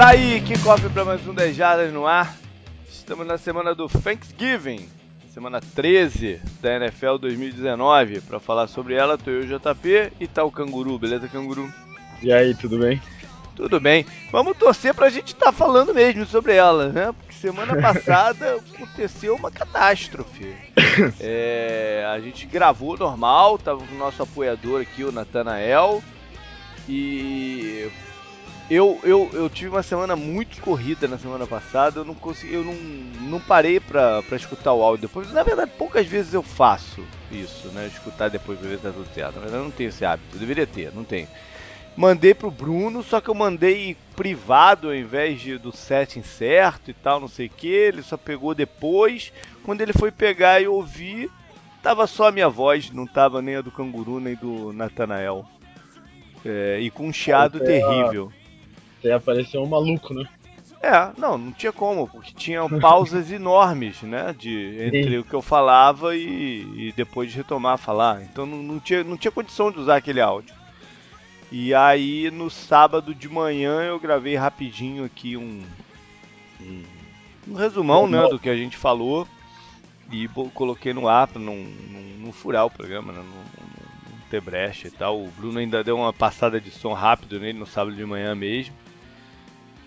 Tá aí, que cofre para mais um 10 Jardas no ar. Estamos na semana do Thanksgiving, semana 13 da NFL 2019. Para falar sobre ela, tô eu, JP, e tá o Canguru, beleza, Canguru? E aí, tudo bem? Tudo bem. Vamos torcer pra gente estar tá falando mesmo sobre ela, né? Porque semana passada aconteceu uma catástrofe. É, a gente gravou normal, tava com o nosso apoiador aqui, o Natanael. E eu, eu, eu tive uma semana muito corrida na semana passada, eu não consegui, eu não, não parei pra, pra escutar o áudio depois. Na verdade, poucas vezes eu faço isso, né? Escutar depois pra ver se tá tudo certo. Na verdade, eu não tenho esse hábito, eu deveria ter, não tenho. Mandei pro Bruno, só que eu mandei privado ao invés de, do setting certo e tal, não sei o que. Ele só pegou depois. Quando ele foi pegar e ouvir, tava só a minha voz, não tava nem a do canguru nem do Natanael. É, e com um chiado Você terrível. Você apareceu um maluco, né? É, não, não tinha como, porque tinham pausas enormes, né? De, entre Sim. o que eu falava e, e, depois de retomar a falar. Então não, não, tinha, não tinha condição de usar aquele áudio. E aí no sábado de manhã eu gravei rapidinho aqui um, um, um resumão né, do que a gente falou e coloquei no ar para não, não, não, furar o programa, né, não, não, não, ter brecha e tal. O Bruno ainda deu uma passada de som rápido nele no sábado de manhã mesmo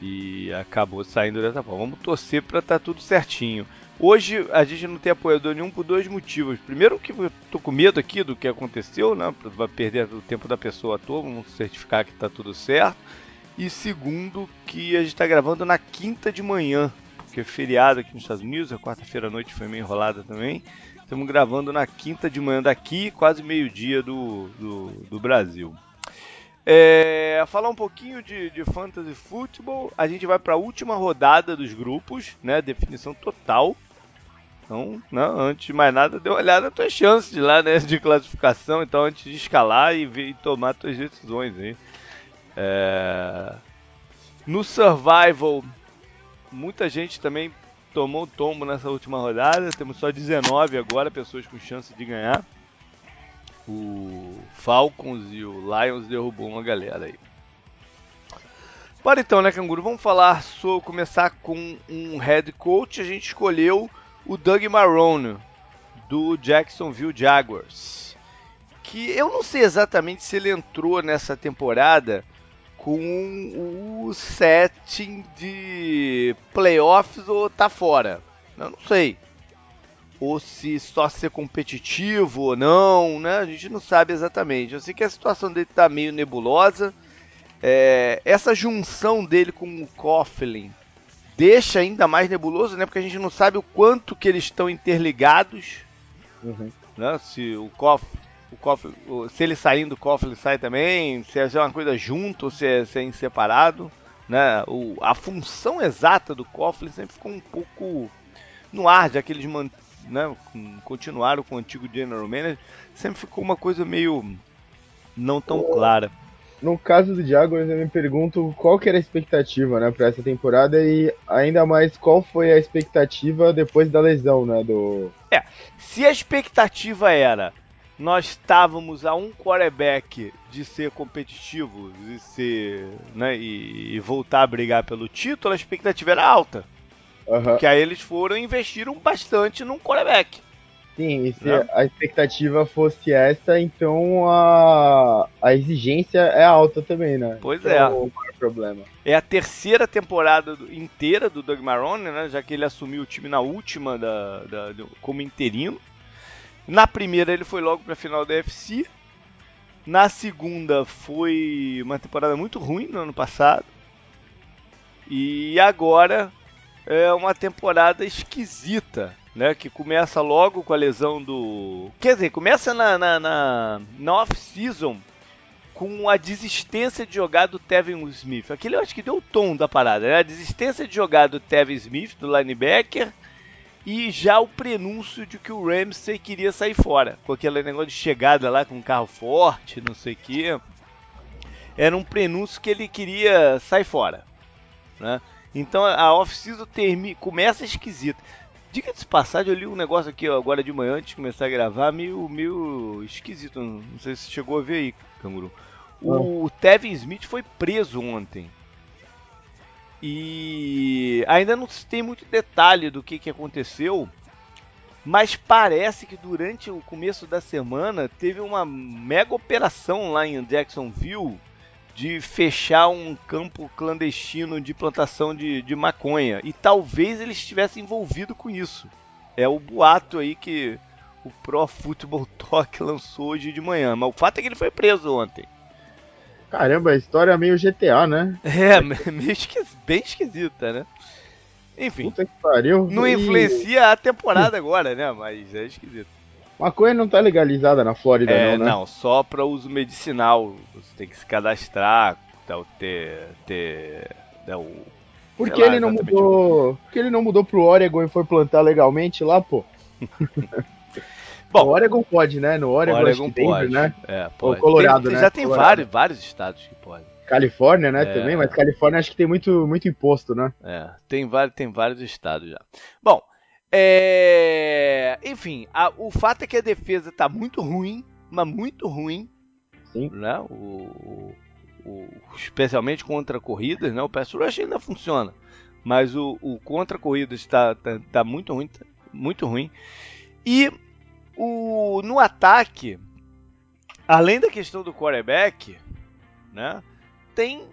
e acabou saindo dessa forma. Vamos torcer para estar tá tudo certinho. Hoje a gente não tem apoiador nenhum por dois motivos. Primeiro que eu tô com medo aqui do que aconteceu, né? Vai perder o tempo da pessoa à toa, vamos certificar que está tudo certo. E segundo que a gente está gravando na quinta de manhã, porque é feriado aqui nos Estados Unidos, a quarta-feira à noite foi meio enrolada também. Estamos gravando na quinta de manhã daqui, quase meio-dia do, do, do Brasil. É, falar um pouquinho de, de fantasy football. A gente vai para a última rodada dos grupos, né? Definição total. Então, não, antes de mais nada, dê uma olhada nas tuas chances lá, né, de classificação. Então, antes de escalar e, ver, e tomar tuas decisões aí. É... No Survival, muita gente também tomou tombo nessa última rodada. Temos só 19 agora, pessoas com chance de ganhar o Falcons e o Lions derrubou uma galera aí. Bora então, né, Canguru? Vamos falar sobre começar com um head coach. A gente escolheu o Doug Marrone do Jacksonville Jaguars, que eu não sei exatamente se ele entrou nessa temporada com o setting de playoffs ou tá fora. Eu não sei ou se só ser competitivo ou não, né? A gente não sabe exatamente. Eu sei que a situação dele está meio nebulosa. É, essa junção dele com o Coughlin deixa ainda mais nebuloso, né? Porque a gente não sabe o quanto que eles estão interligados. Uhum. Né? Se o Coughlin, o Coughlin, se ele saindo, o Coughlin sai também. Se é uma coisa junto ou se é, se é em separado. Né? O, a função exata do Coughlin sempre ficou um pouco no ar, já que eles né, continuaram com o antigo General Manager, sempre ficou uma coisa meio não tão clara. No caso do Jaguars, eu me pergunto qual que era a expectativa, né, para essa temporada e ainda mais qual foi a expectativa depois da lesão, né, do É, se a expectativa era nós estávamos a um quarterback de ser competitivo e ser, né, e, e voltar a brigar pelo título, a expectativa era alta. Uhum. Que aí eles foram e investiram bastante num quarterback. Sim, e se né? a expectativa fosse essa, então a, a exigência é alta também, né? Pois é. é o problema. É a terceira temporada inteira do Doug Marrone, né? Já que ele assumiu o time na última da, da, como interino. Na primeira ele foi logo para a final da FC. Na segunda foi uma temporada muito ruim no ano passado. E agora é uma temporada esquisita, né? Que começa logo com a lesão do. Quer dizer, começa na, na, na, na off-season com a desistência de jogar do Tevin Smith. Aquele eu acho que deu o tom da parada, né? A desistência de jogar do Tevin Smith, do linebacker, e já o prenúncio de que o Ramsey queria sair fora, com aquele negócio de chegada lá com um carro forte, não sei o que. Era um prenúncio que ele queria sair fora, né? Então a off-season começa esquisita. Diga de passagem, eu li um negócio aqui ó, agora de manhã, antes de começar a gravar, meio, meio esquisito. Não sei se chegou a ver aí, Canguru. O Tevin Smith foi preso ontem. E ainda não se tem muito detalhe do que, que aconteceu, mas parece que durante o começo da semana teve uma mega operação lá em Jacksonville de fechar um campo clandestino de plantação de, de maconha. E talvez ele estivesse envolvido com isso. É o boato aí que o Pro Football Talk lançou hoje de manhã. Mas o fato é que ele foi preso ontem. Caramba, a história é meio GTA, né? É, meio esquis... bem esquisita, né? Enfim. Puta que pariu. Não influencia a temporada agora, né? Mas é esquisito. Maconha não tá legalizada na Flórida, é, não, né? Não, só para uso medicinal. Você tem que se cadastrar, então, ter. ter né, o, Por que ele não mudou. Por que ele não mudou pro Oregon e foi plantar legalmente lá, pô? Bom, no Oregon pode, né? No Oregon, Oregon pode, Denver, né? É, pode. Ou Colorado, tem, né? Já tem Colorado. vários, vários estados que podem. Califórnia, né, é. também, mas Califórnia acho que tem muito, muito imposto, né? É, tem vários, tem vários estados já. Bom, é... enfim, a, o fato é que a defesa tá muito ruim, mas muito ruim. Sim. Né? O, o, especialmente contra corridas, né? O pass rush ainda funciona, mas o, o contra corridas está tá, tá muito ruim, tá muito ruim. E o, no ataque, além da questão do quarterback, né? Tem,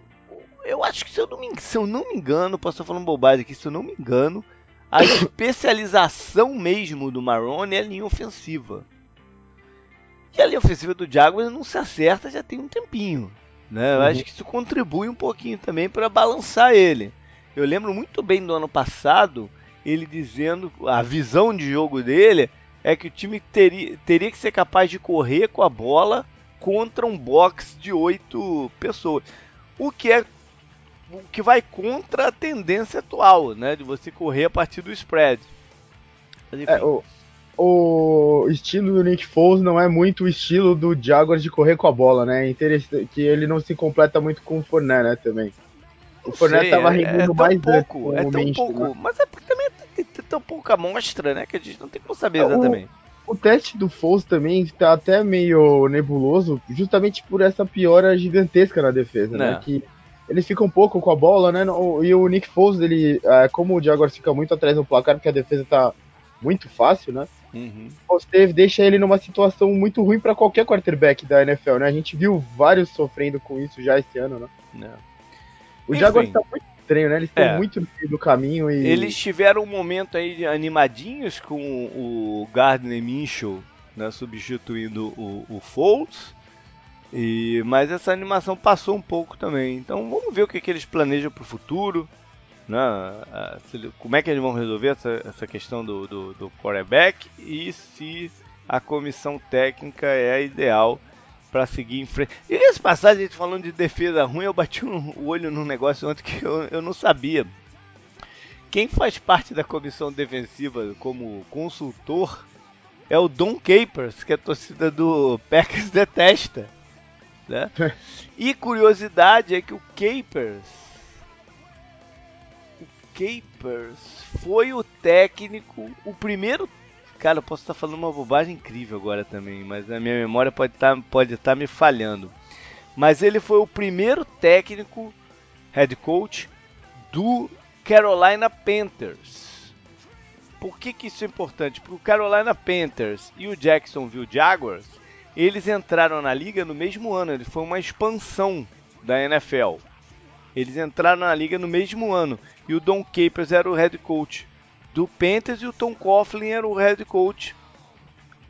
eu acho que se eu não me, se eu não me engano, posso estar falando bobagem aqui, se eu não me engano, a especialização mesmo do Marrone é a linha ofensiva. E a linha ofensiva do Jaguars não se acerta já tem um tempinho. Né? Eu uhum. acho que isso contribui um pouquinho também para balançar ele. Eu lembro muito bem do ano passado ele dizendo a visão de jogo dele é que o time teria, teria que ser capaz de correr com a bola contra um box de oito pessoas. O que é o que vai contra a tendência atual, né? De você correr a partir do spread. É, o, o estilo do Nick Foles não é muito o estilo do Jaguars de correr com a bola, né? Interessante que ele não se completa muito com o Fournette, né, também. O Fournette tava rendendo é, é mais pouco, é tão pouco, né? mas é porque também tem, tem tão pouca amostra, né, que a gente não tem como saber exatamente. O, o teste do Foles também tá até meio nebuloso, justamente por essa piora gigantesca na defesa, né? Que eles ficam um pouco com a bola, né? E o Nick Foles, ele, como o Jaguars fica muito atrás do placar, porque a defesa tá muito fácil, né? Uhum. Você deixa ele numa situação muito ruim para qualquer quarterback da NFL, né? A gente viu vários sofrendo com isso já esse ano, né? Não. O Jaguars tá muito estranho, né? Eles estão É. muito no meio do caminho e. Eles tiveram um momento aí animadinhos com o Gardner Minshew, né, substituindo o, o Foles. E, mas essa animação passou um pouco também. Então vamos ver o que, que eles planejam para o futuro. Né? Como é que eles vão resolver essa, essa questão do, do, do quarterback e se a comissão técnica é a ideal para seguir em frente. E esse passagem, a gente falando de defesa ruim, eu bati um- o olho num negócio ontem que eu, eu não sabia. Quem faz parte da comissão defensiva como consultor é o Don Capers, que a torcida do Packers detesta. Né? E curiosidade é que o Capers. O Capers foi o técnico, o primeiro. Cara, eu posso estar falando uma bobagem incrível agora também, mas a minha memória pode estar pode estar me falhando. Mas ele foi o primeiro técnico, head coach, do Carolina Panthers. Por que, que isso é importante? Porque o Carolina Panthers e o Jacksonville Jaguars, eles entraram na liga no mesmo ano. Ele foi uma expansão da NFL. Eles entraram na liga no mesmo ano. E o Don Capers era o head coach do Panthers e o Tom Coughlin era o head coach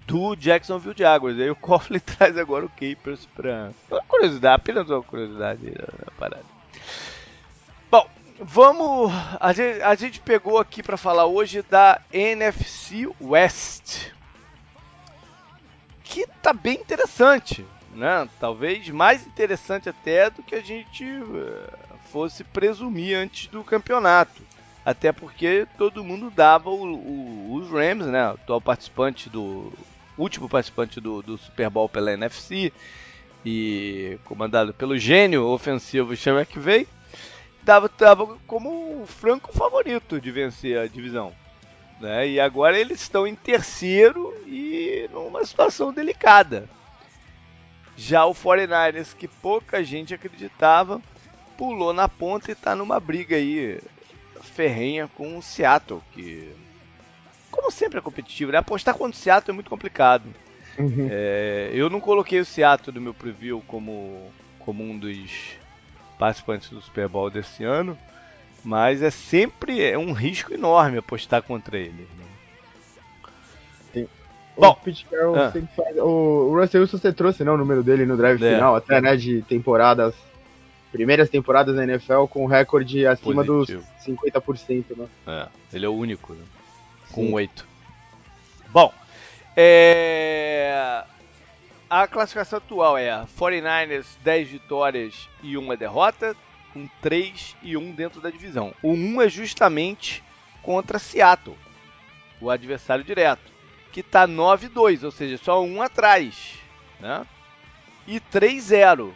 do Jacksonville Jaguars. Aí o Coughlin traz agora o Capers para uma curiosidade, apenas uma curiosidade da parada. Bom, vamos. A gente, a gente pegou aqui para falar hoje da NFC West, que tá bem interessante, né? Talvez mais interessante até do que a gente eh, fosse presumir antes do campeonato. Até porque todo mundo dava o- o- os Rams, né? Atual participante do. último participante do, do Super Bowl pela NFC e comandado pelo gênio ofensivo Sean McVay, dava, dava como o franco favorito de vencer a divisão. Né? E agora eles estão em terceiro e numa situação delicada. Já o 49ers, que pouca gente acreditava, pulou na ponta e está numa briga aí ferrenha com o Seattle, que como sempre é competitivo, né? Apostar contra o Seattle é muito complicado. Uhum. É, eu não coloquei o Seattle no meu preview como, como um dos participantes do Super Bowl desse ano, mas é sempre é um risco enorme apostar contra ele. Né? Bom, o ah. faz. O Russell Wilson você trouxe né, o número dele no drive é. final, até né, de temporadas. Primeiras temporadas da NFL com recorde acima Positivo. dos 50%, né? É, ele é o único, né? Com oito. Bom, é... a classificação atual é 49ers 10 vitórias e uma derrota, com 3 e 1 dentro da divisão. O 1 é justamente contra Seattle, o adversário direto que está 9-2, ou seja, só um atrás, né? E 3-0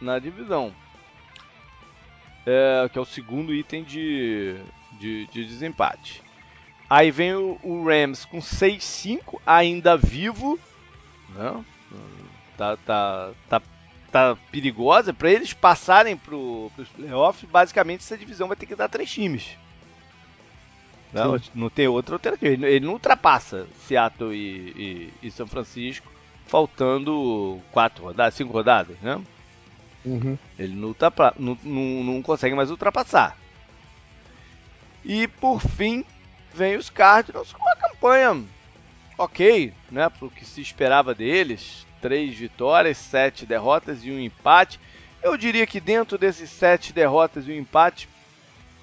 na divisão, é, que é o segundo item de, de, de desempate. Aí vem o, o Rams com 6-5, ainda vivo, né? Tá, tá, tá, tá perigosa. Para eles passarem para os playoffs, basicamente essa divisão vai ter que dar três times. Não, não tem outra alternativa. Ele não ultrapassa Seattle e, e, e São Francisco, faltando quatro rodadas, cinco rodadas, né? Uhum. Ele não, ultrapa, não, não, não consegue mais ultrapassar. E por fim, vem os Cardinals com uma campanha ok, né? Para o que se esperava deles. Três vitórias, sete derrotas e um empate. Eu diria que dentro desses sete derrotas e um empate,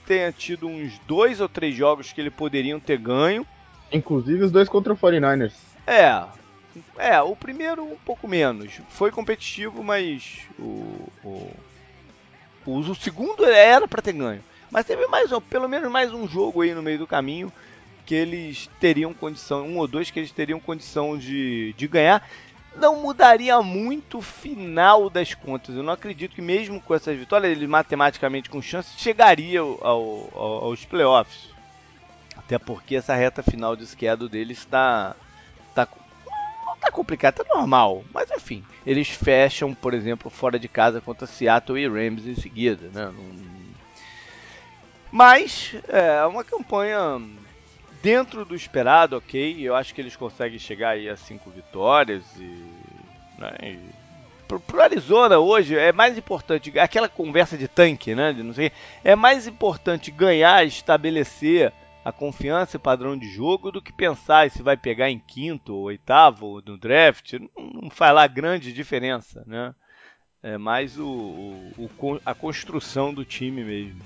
tenha tido uns dois ou três jogos que ele poderiam ter ganho. Inclusive os dois contra o 49ers. É. É, o primeiro um pouco menos. Foi competitivo, mas o, o, o, o segundo era para ter ganho. Mas teve mais, pelo menos mais um jogo aí no meio do caminho que eles teriam condição, um ou dois que eles teriam condição de, de ganhar não mudaria muito o final das contas. Eu não acredito que mesmo com essas vitórias, ele matematicamente com chance chegaria ao, ao, aos playoffs. Até porque essa reta final de schedule deles está tá, não tá complicada, tá normal. Mas enfim, eles fecham, por exemplo, fora de casa contra Seattle e Rams em seguida, né? Mas é uma campanha dentro do esperado, ok. Eu acho que eles conseguem chegar aí a cinco vitórias e, né, e pro, pro, Arizona hoje é mais importante aquela conversa de tanque, né? De não sei, é mais importante ganhar, estabelecer a confiança e padrão de jogo do que pensar se vai pegar em quinto ou oitavo no draft. Não, não faz lá grande diferença, né? É mais o, o, o a construção do time mesmo.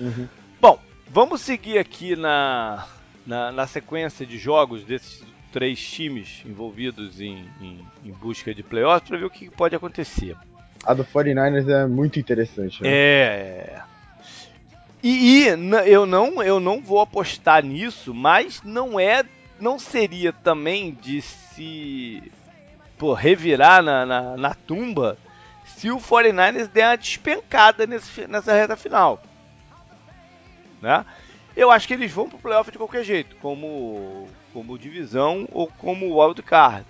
Uhum. Bom, Vamos seguir aqui na, na, na, sequência de jogos desses três times envolvidos em, em, em busca de playoffs para ver o que pode acontecer. A do 49ers é muito interessante. Né? É. E, e, eu não eu não vou apostar nisso, mas não é não seria também de se pô, revirar na, na, na tumba se o 49ers der uma despencada nesse, nessa reta final né? Eu acho que eles vão pro playoff de qualquer jeito, como, como divisão ou como wild card.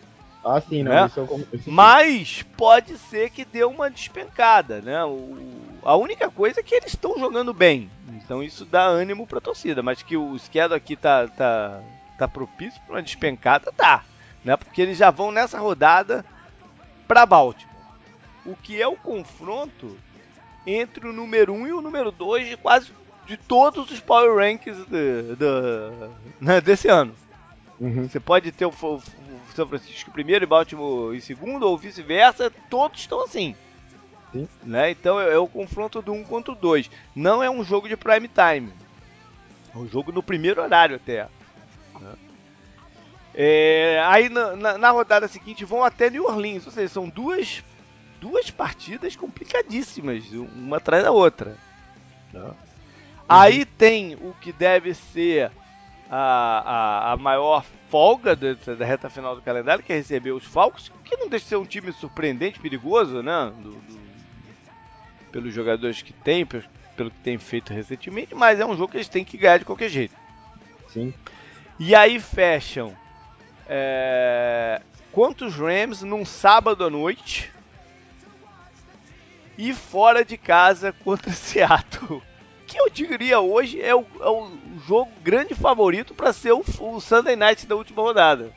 Ah, sim, não, né? isso Mas pode ser que dê uma despencada, né? O, a única coisa é que eles estão jogando bem. Então isso dá ânimo pra torcida. Mas que o schedule aqui tá, tá, tá propício pra uma despencada, tá. Né? Porque eles já vão nessa rodada pra Baltimore. O que é o confronto entre o número 1 um e o número 2 de quase de todos os Power Rankings de, de, né, desse ano. Uhum. Você pode ter o, o, o, São Francisco primeiro e Baltimore em segundo, ou vice-versa, todos estão assim. Sim. Né? Então é, é, o confronto do 1 um contra o 2. Não é um jogo de prime time. É um jogo no primeiro horário até. Né? É, aí na, na, na, rodada seguinte vão até New Orleans, ou seja, são duas, duas partidas complicadíssimas, uma atrás da outra. Né? Aí tem o que deve ser a, a, a maior folga da, da, reta final do calendário, que é receber os Falcons, que não deixa de ser um time surpreendente, perigoso, né? Do, do, pelos jogadores que tem, pelo, pelo que tem feito recentemente, mas é um jogo que eles têm que ganhar de qualquer jeito. Sim. E aí fecham é, quantos Rams num sábado à noite e fora de casa contra Seattle. Que eu diria hoje é o, é o jogo grande favorito para ser o, o Sunday Night da última rodada.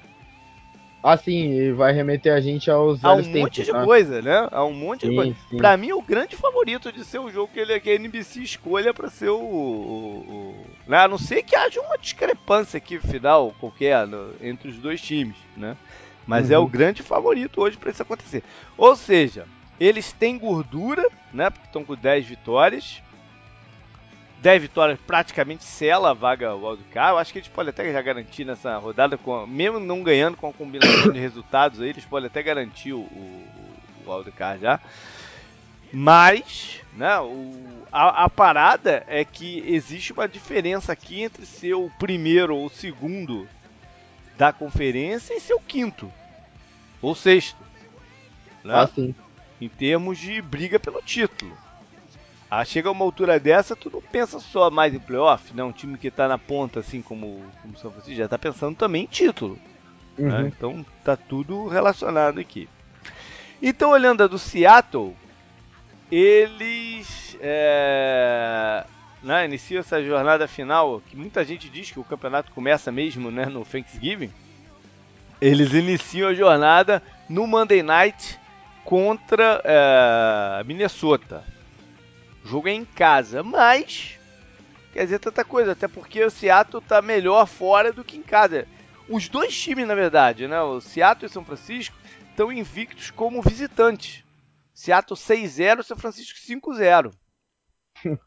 Ah, sim, vai remeter a gente aos a um tempos, monte de né? coisa, né? A um monte sim, de coisa. Sim. Pra mim, o grande favorito de ser o jogo que, ele, que a NBC escolha pra ser o. o, o né? A não ser que haja uma discrepância aqui final qualquer no, entre os dois times, né? Mas uhum. é o uhum. grande favorito hoje para isso acontecer. Ou seja, eles têm gordura, né? Porque estão com 10 vitórias. 10 vitórias praticamente sela a vaga wildcard. Eu acho que eles podem até já garantir nessa rodada, com, mesmo não ganhando com a combinação de resultados aí, eles podem até garantir o, o, o wildcard já. Mas, né, o, a, a, parada é que existe uma diferença aqui entre ser o primeiro ou o segundo da conferência e ser o quinto ou sexto. Né? Ah, sim. Em termos de briga pelo título. Ah, chega uma altura dessa, tu não pensa só mais em playoff, né? Um time que tá na ponta, assim como o São Francisco, já tá pensando também em título. Né? Uhum. Né? Então tá tudo relacionado aqui. Então, olhando a do Seattle, eles é, né, iniciam essa jornada final, que muita gente diz que o campeonato começa mesmo né, no Thanksgiving. Eles iniciam a jornada no Monday Night contra é, Minnesota. O jogo é em casa, mas quer dizer tanta coisa, até porque o Seattle está melhor fora do que em casa. Os dois times, na verdade, né, o Seattle e São Francisco, estão invictos como visitantes. Seattle 6-0, São Francisco 5-0.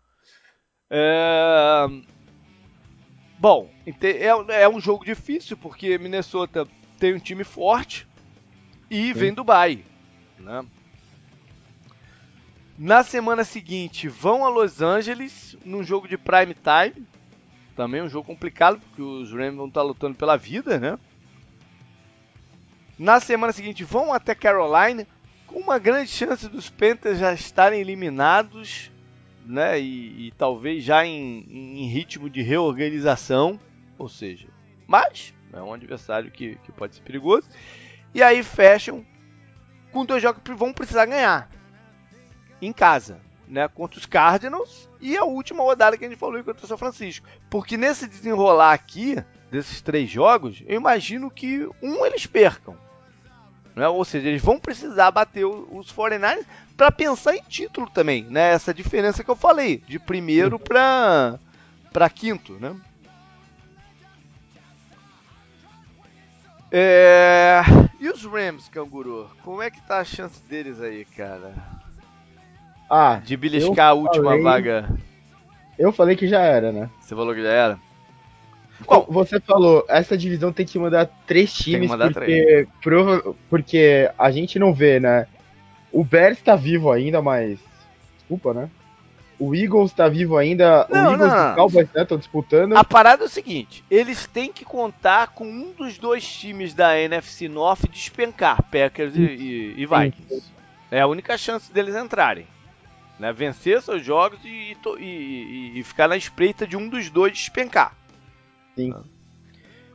é... Bom, é, é um jogo difícil porque Minnesota tem um time forte e Sim. vem do Bay. Né? Na semana seguinte, vão a Los Angeles num jogo de prime time. Também um jogo complicado, porque os Rams vão estar lutando pela vida, né? Na semana seguinte, vão até Carolina, com uma grande chance dos Panthers já estarem eliminados, né? E, e talvez já em, em, ritmo de reorganização. Ou seja, mas é um adversário que, que pode ser perigoso. E aí fecham com dois jogos que vão precisar ganhar em casa, né, contra os Cardinals e a última rodada que a gente falou contra o São Francisco. Porque nesse desenrolar aqui desses três jogos, eu imagino que um eles percam. Né? Ou seja, eles vão precisar bater os 49ers para pensar em título também, né? Essa diferença que eu falei, de primeiro para para quinto, né? É... E os Rams, Canguru? Como é que tá a chance deles aí, cara? Ah, de beliscar a última falei... vaga. Eu falei que já era, né? Você falou que já era? Bom, você falou, essa divisão tem que mandar três times mandar porque, três. Prova, porque a gente não vê, né? O Bears tá vivo ainda, mas. Desculpa, né? O Eagles tá vivo ainda. Não, o Eagles não, e o Cowboys estão né, disputando. A parada é o seguinte: eles têm que contar com um dos dois times da NFC North despencar, Packers e, e, e Vikings. É a única chance deles entrarem. Né? Vencer seus jogos e, e, e, ficar na espreita de um dos dois despencar. Sim.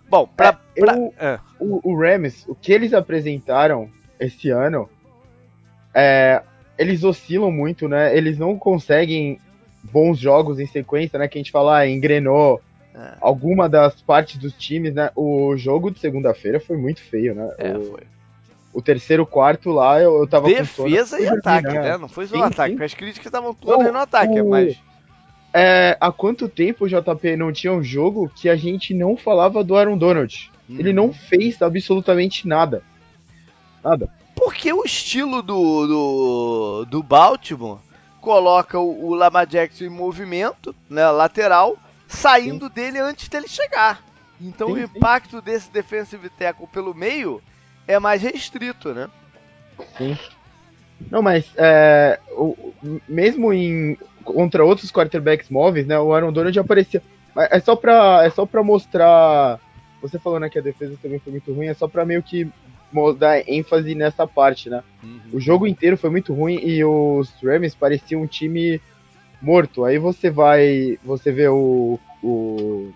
Bom, pra, é, pra... Eu, é. o, o Rams, o que eles apresentaram esse ano, é, eles oscilam muito, né? Eles não conseguem bons jogos em sequência, né? Que a gente fala, ah, engrenou é. alguma das partes dos times, né? O jogo de segunda-feira foi muito feio, né? É, o, foi o terceiro quarto lá, eu, eu tava Defesa e ataque, né? né? Não foi só sim, ataque, sim. as críticas estavam todas no ataque, o, mas. É, há quanto tempo o JP não tinha um jogo que a gente não falava do Aaron Donald? Hum. Ele não fez absolutamente nada. Nada. Porque o estilo do, do, do Baltimore coloca o, o Lamar Jackson em movimento, né, lateral, saindo sim. dele antes dele chegar. Então o impacto desse defensive tackle pelo meio é mais restrito, né? Sim. Não, mas é, o, mesmo em contra outros quarterbacks móveis, né? O Aaron Donald aparecia. É só pra, é só pra mostrar. Você falou né, que a defesa também foi muito ruim, é só pra meio que dar ênfase nessa parte, né? Uhum. O jogo inteiro foi muito ruim e os Rams pareciam um time morto. Aí você vai. Você vê o, o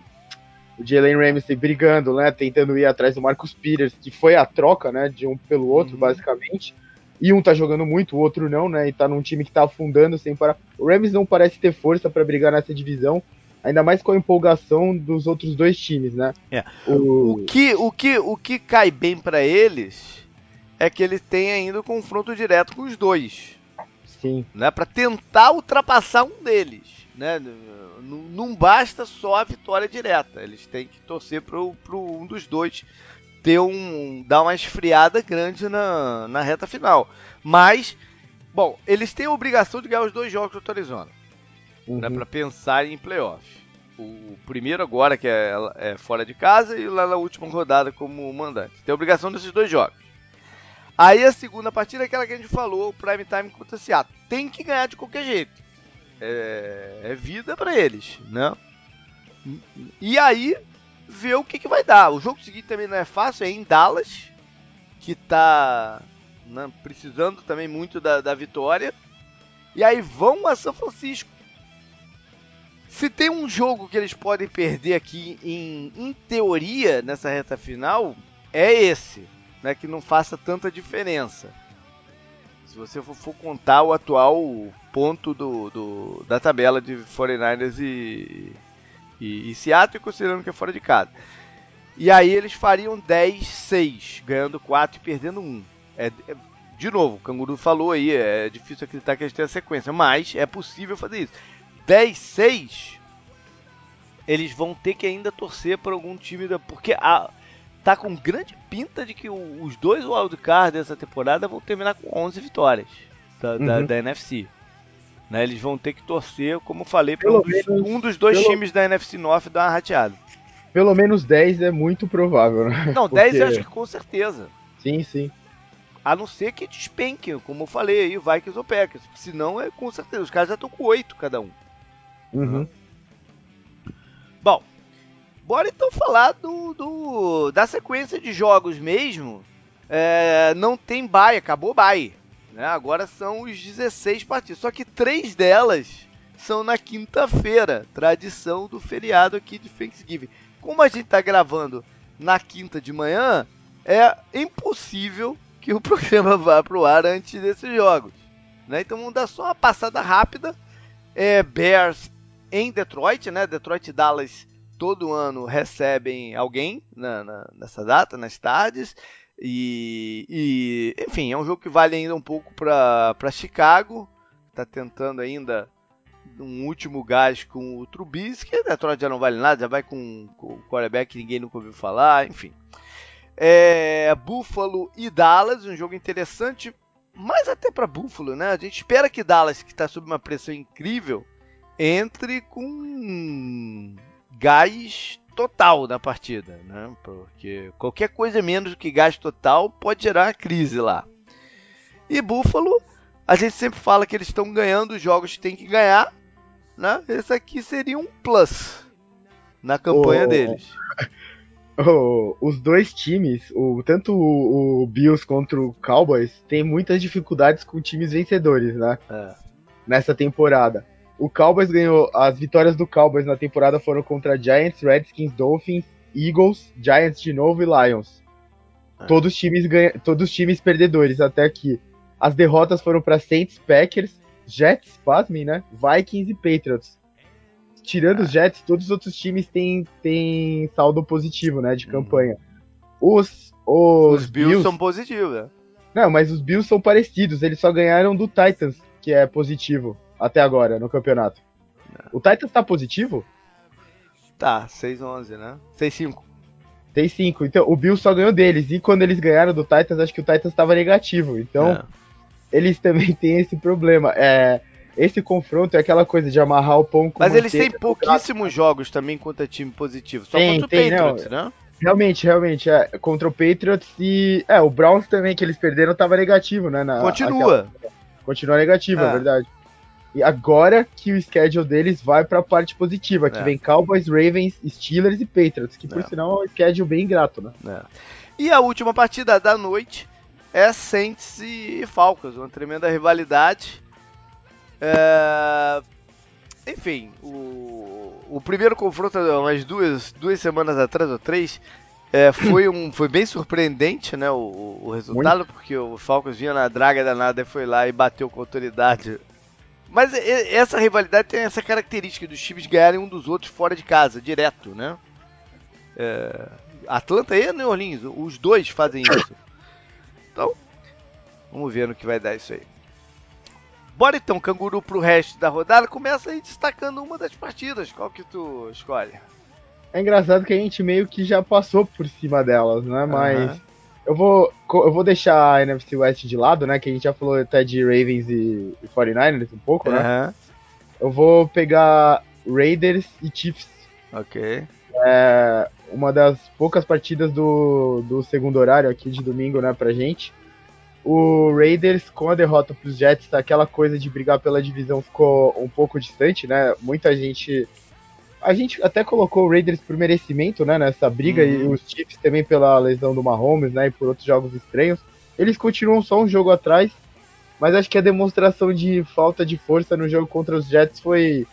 o Jalen Ramsey brigando, né, tentando ir atrás do Marcus Peters, que foi a troca, né, de um pelo outro, uhum. basicamente. e um tá jogando muito, o outro não, né? E tá num time que tá afundando sem parar. O Rams não parece ter força para brigar nessa divisão, ainda mais com a empolgação dos outros dois times, né? É. O, o que, o, que, o que cai bem para eles é que eles têm ainda o confronto direto com os dois. Sim. Né, para tentar ultrapassar um deles. Né? Não basta só a vitória direta. Eles têm que torcer para um dos dois ter um. dar uma esfriada grande na, na reta final. Mas, bom, eles têm a obrigação de ganhar os dois jogos do Arizona. Né, uhum. Né, para pensar em playoff. O, primeiro agora, que é, é, fora de casa, e lá na última rodada como mandante. Tem a obrigação desses dois jogos. Aí a segunda partida é aquela que a gente falou, o prime time contra o Seattle. Tem que ganhar de qualquer jeito. É, é vida para eles, né? E aí ver o que, que vai dar. O jogo seguinte também não é fácil, é em Dallas, que tá né, precisando também muito da, da vitória. E aí vão a São Francisco. Se tem um jogo que eles podem perder aqui em, em teoria nessa reta final, é esse, né, que não faça tanta diferença. Se você for, for contar o atual ponto do, do, da tabela de 49ers e, e, e Seattle, considerando que é fora de casa. E aí eles fariam 10-6, ganhando 4 e perdendo 1. É, é, de novo, o Canguru falou aí, é difícil acreditar que eles tenham a sequência, mas é possível fazer isso. 10-6, eles vão ter que ainda torcer por algum time da. Porque a, tá com grande pinta de que o, os dois wildcards dessa temporada vão terminar com 11 vitórias da, uhum. da, da NFC. Né, eles vão ter que torcer, como falei, para um, um, dos dois pelo... times da NFC North dar uma rateada. Pelo menos 10 é muito provável, né? Não, 10 Porque... eu acho que com certeza. Sim, sim. A não ser que despenque, como eu falei aí, Vikings ou Packers. Senão é com certeza. Os caras já estão com 8 cada um. Uhum. Bom, bora então falar do, do da sequência de jogos mesmo. É, não tem bye, acabou bye. Né? Agora são os 16 partidas. Só que três delas são na quinta-feira, tradição do feriado aqui de Thanksgiving. Como a gente está gravando na quinta de manhã, é impossível que o programa vá para o ar antes desses jogos. Né? Então vamos dar só uma passada rápida. É, Bears em Detroit, né? Detroit Dallas todo ano recebem alguém na, na, nessa data, nas tardes. E, e, enfim, é um jogo que vale ainda um pouco para Chicago. Está tentando ainda um último gás com o Trubisky. Detroit já não vale nada, já vai com, com o quarterback que ninguém nunca ouviu falar, enfim. É, Buffalo e Dallas, um jogo interessante, mas até para Buffalo, né? A gente espera que Dallas, que está sob uma pressão incrível, entre com gás total na partida, né? Porque qualquer coisa menos do que gasto total pode gerar crise lá. E Buffalo, a gente sempre fala que eles estão ganhando os jogos que tem que ganhar, né? Esse aqui seria um plus na campanha oh, deles. Oh, os dois times, o, tanto o, o, Bills contra o Cowboys, tem muitas dificuldades com times vencedores, né? É. Nessa temporada. O Cowboys ganhou. As vitórias do Cowboys na temporada foram contra Giants, Redskins, Dolphins, Eagles, Giants de novo e Lions. É. Todos, os times ganha, todos os times perdedores até aqui. As derrotas foram para Saints, Packers, Jets, pasmem, né? Vikings e Patriots. Tirando é. os Jets, todos os outros times têm, têm saldo positivo, né? De hum. campanha. Os, os, os Bills, Bills são positivos, né? Não, mas os Bills são parecidos. Eles só ganharam do Titans, que é positivo até agora no campeonato. É. O Titans tá positivo? Tá, 6-11, né? 6-5. 6-5. Então, o Bills só ganhou deles. E quando eles ganharam do Titans, acho que o Titans estava negativo. Então, é. eles também têm esse problema. É, esse confronto é aquela coisa de amarrar o pão com Mas eles têm pouquíssimos jogos também contra time positivo. Só tem, contra o tem, Patriots, não. né? Realmente, realmente, é. Contra o Patriots e. É, o Browns também, que eles perderam, tava negativo, né? Na, Continua. Aquela... Continua negativo, é. é verdade. E agora que o schedule deles vai para a parte positiva, que é. vem Cowboys, Ravens, Steelers e Patriots, que por é. sinal é um schedule bem ingrato, né? É. E a última partida da noite é Saints e Falcons, uma tremenda rivalidade. É... Enfim, o... o primeiro confronto, umas duas, duas semanas atrás ou três, É, foi, um, foi bem surpreendente, né, o, o resultado, Muito. porque o Falcons vinha na draga danada e foi lá e bateu com autoridade. Mas essa rivalidade tem essa característica dos times ganharem um dos outros fora de casa, direto, né? É, Atlanta e New Orleans, os dois fazem isso. Então, vamos ver no que vai dar isso aí. Bora então, canguru, pro resto da rodada. Começa aí destacando uma das partidas. Qual que tu escolhe? É engraçado que a gente meio que já passou por cima delas, né? Mas uhum. Eu vou eu vou deixar a NFC West de lado, né? Que a gente já falou até de Ravens e, e 49ers um pouco, né? Uhum. Eu vou pegar Raiders e Chiefs. Ok. É uma das poucas partidas do, do segundo horário aqui de domingo, né, pra gente. O Raiders, com a derrota pros Jets, aquela coisa de brigar pela divisão ficou um pouco distante, né? Muita gente a gente até colocou o Raiders por merecimento, né, nessa briga, uhum. e os Chiefs também pela lesão do Mahomes, né, e por outros jogos estranhos. Eles continuam só um jogo atrás, mas acho que a demonstração de falta de força no jogo contra os Jets foi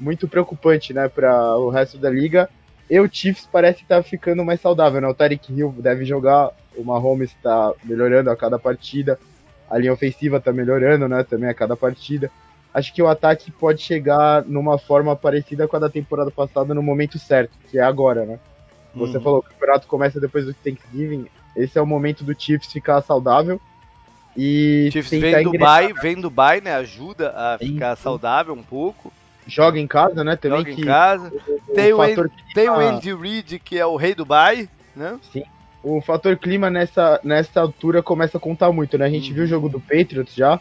muito preocupante, né, para o resto da liga. E o Chiefs parece estar tá ficando mais saudável, né? O Tarek Hill deve jogar, o Mahomes está melhorando a cada partida, a linha ofensiva está melhorando, né, também a cada partida acho que o ataque pode chegar numa forma parecida com a da temporada passada no momento certo, que é agora, né? Você uhum. falou que o campeonato começa depois do Thanksgiving. Esse é o momento do Chiefs ficar saudável. E Chiefs vem Dubai, vem Dubai, né? Ajuda a ficar Sim. saudável um pouco. Joga em casa, né? Também Joga em casa. O, tem, o, Andy, tem o Andy Reid, que é o rei do Dubai, né? Sim. O fator clima nessa, nessa altura começa a contar muito, né? A gente uhum. viu o jogo do Patriots já.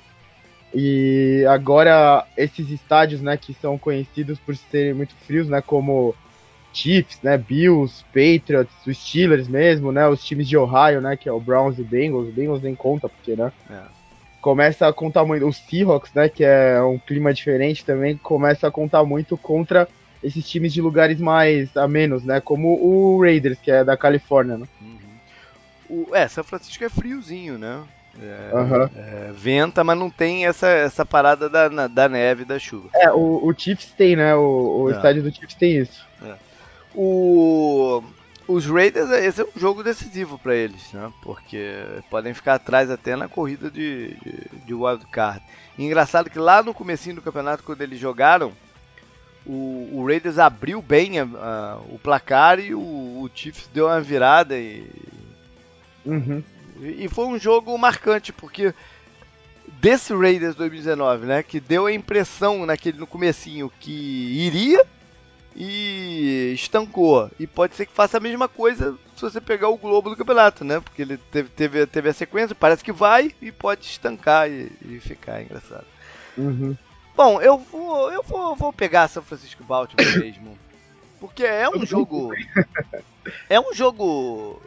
E agora esses estádios, né, que são conhecidos por serem muito frios, né, como Chiefs, né, Bills, Patriots, os Steelers mesmo, né, os times de Ohio, né, que é o Browns e Bengals, o Bengals nem conta porque, né, é. começa a contar muito, os Seahawks, né, que é um clima diferente também, começa a contar muito contra esses times de lugares mais a menos, né, como o Raiders, que é da Califórnia, né. Uhum. O, é, São Francisco é friozinho, né? É, uhum. é, venta, mas não tem essa, essa parada da, da neve, da chuva. É, o, o Chiefs tem, né? O, o é. estádio do Chiefs tem isso. É. O, os Raiders, esse é um jogo decisivo para eles, né? Porque podem ficar atrás até na corrida de, de, de wildcard. Engraçado que lá no comecinho do campeonato, quando eles jogaram, o, o Raiders abriu bem a, a, o placar e o, o Chiefs deu uma virada e... Uhum. E foi um jogo marcante, porque desse Raiders 2019, né, que deu a impressão naquele no comecinho que iria e estancou. E pode ser que faça a mesma coisa se você pegar o globo do campeonato, né? Porque ele teve, teve, teve a sequência, parece que vai e pode estancar e, e ficar engraçado. Uhum. Bom, eu vou eu vou, vou pegar São Francisco Baltimore mesmo. Porque é um jogo. É um jogo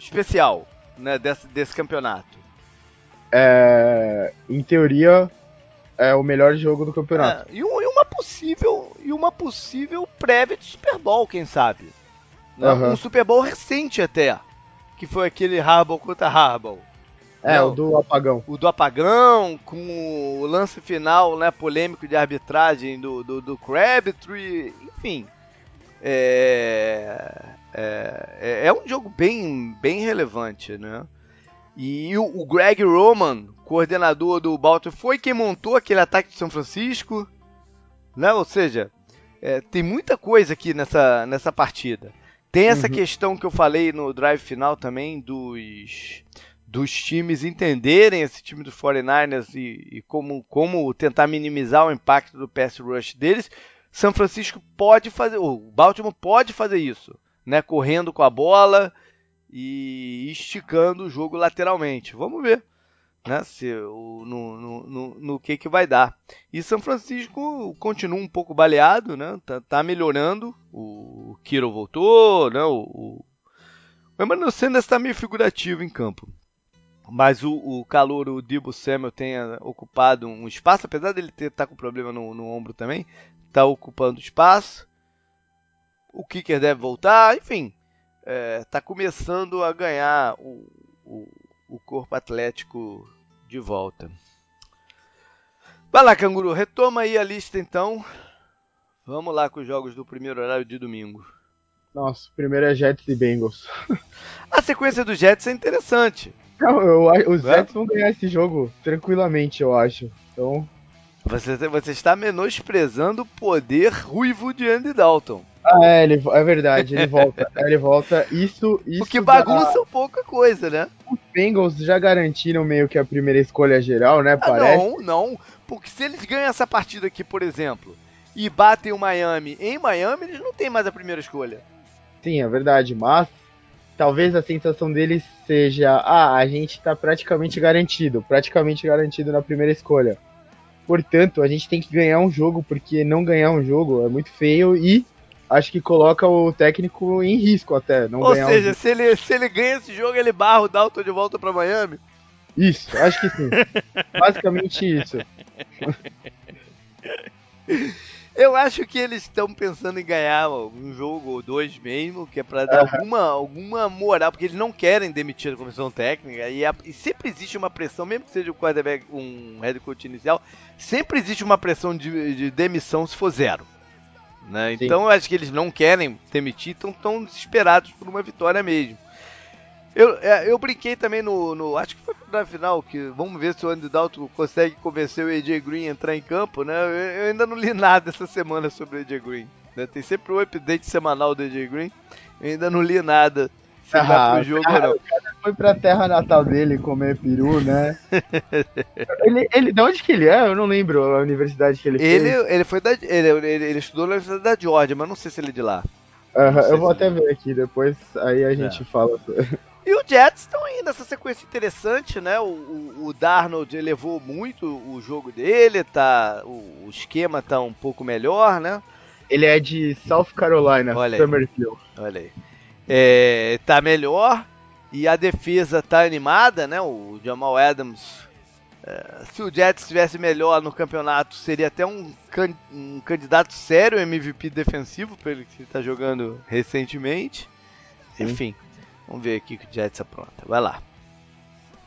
especial né, desse, desse campeonato? É, em teoria, é o melhor jogo do campeonato. É, e, um, e, uma possível e uma possível prévia de Super Bowl, quem sabe? Né? Uhum. Um Super Bowl recente até, que foi aquele Harbaugh contra Harbaugh. É, o do apagão. O do apagão, com o lance final né, polêmico de arbitragem do, do, do Crabtree, enfim. É, é, é, é, um jogo bem, bem relevante, né? E o, o, Greg Roman, coordenador do Baltimore, foi quem montou aquele ataque de São Francisco, né? Ou seja, é, tem muita coisa aqui nessa, nessa partida. Tem essa uhum. questão que eu falei no drive final também dos, dos times entenderem esse time dos 49ers e, e como, como tentar minimizar o impacto do pass rush deles. São Francisco pode fazer, o Baltimore pode fazer isso né, correndo com a bola e esticando o jogo lateralmente. Vamos ver né, se, no, no, no, no, que, que vai dar. E São Francisco continua um pouco baleado, né, tá, tá melhorando. O Kiro voltou, né, o, o, o Emmanuel Sanders está meio figurativo em campo. Mas o, o calor, o Debo Samuel tenha ocupado um espaço, apesar dele estar tá com problema no, no ombro também, está ocupando espaço o kicker deve voltar, enfim, está é, começando a ganhar o, o, o, corpo atlético de volta. Vai lá, canguru, retoma aí a lista então. Vamos lá com os jogos do primeiro horário de domingo. Nossa, primeiro é Jets e Bengals. A sequência dos Jets é interessante. Não, eu, os é? Jets vão ganhar esse jogo tranquilamente, eu acho. Então. Você, você está menosprezando o poder ruivo de Andy Dalton. Ah, é, ele, é verdade, ele volta. ele volta. Isso, isso. O que bagunça dá... um pouca coisa, né? Os Bengals já garantiram meio que a primeira escolha geral, né? Ah, parece. Não, não. Porque se eles ganham essa partida aqui, por exemplo, e batem o Miami em Miami, eles não têm mais a primeira escolha. Sim, é verdade, mas talvez a sensação deles seja: ah, a gente tá praticamente garantido, praticamente garantido na primeira escolha. Portanto, a gente tem que ganhar um jogo, porque não ganhar um jogo é muito feio e acho que coloca o técnico em risco até. Não Ou seja, um se, ele, se ele ganha esse jogo, ele barra o Dalton de volta para Miami? Isso, acho que sim. Basicamente isso. Eu acho que eles estão pensando em ganhar um jogo ou dois mesmo, que é para dar uhum. alguma, alguma moral, porque eles não querem demitir a comissão técnica e, a, e, sempre existe uma pressão, mesmo que seja um head coach inicial, sempre existe uma pressão de, de demissão se for zero. Né? Então eu acho que eles não querem demitir, estão tão desesperados por uma vitória mesmo. Eu, é, eu brinquei também no, no, Acho que foi na final, que vamos ver se o Andy Dalton consegue convencer o AJ Green a entrar em campo, né? Eu, eu ainda não li nada essa semana sobre o AJ Green. Né? Tem sempre um update semanal do AJ Green. Eu ainda não li nada. Se ah, vai pro jogo cara, ou não. Foi pra terra natal dele comer peru, né? ele, ele, de onde que ele é? Eu não lembro a universidade que ele, ele fez. Ele foi da. Ele, ele, ele estudou na Universidade da Georgia, mas não sei se ele é de lá. Uhum, eu vou até ver aqui, depois aí a gente é. fala. E o Jets estão aí nessa sequência interessante, né? O, o, o, Darnold elevou muito o jogo dele, tá, o, o, esquema tá um pouco melhor, né? Ele é de South Carolina, olha Summerfield. Aí, olha aí. É, tá melhor e a defesa tá animada, né? O Jamal Adams é, se o Jets estivesse melhor no campeonato, seria até um, can um candidato sério MVP defensivo, pelo que ele está jogando recentemente. Sim. Enfim, vamos ver aqui que o Jets apronta. Vai lá.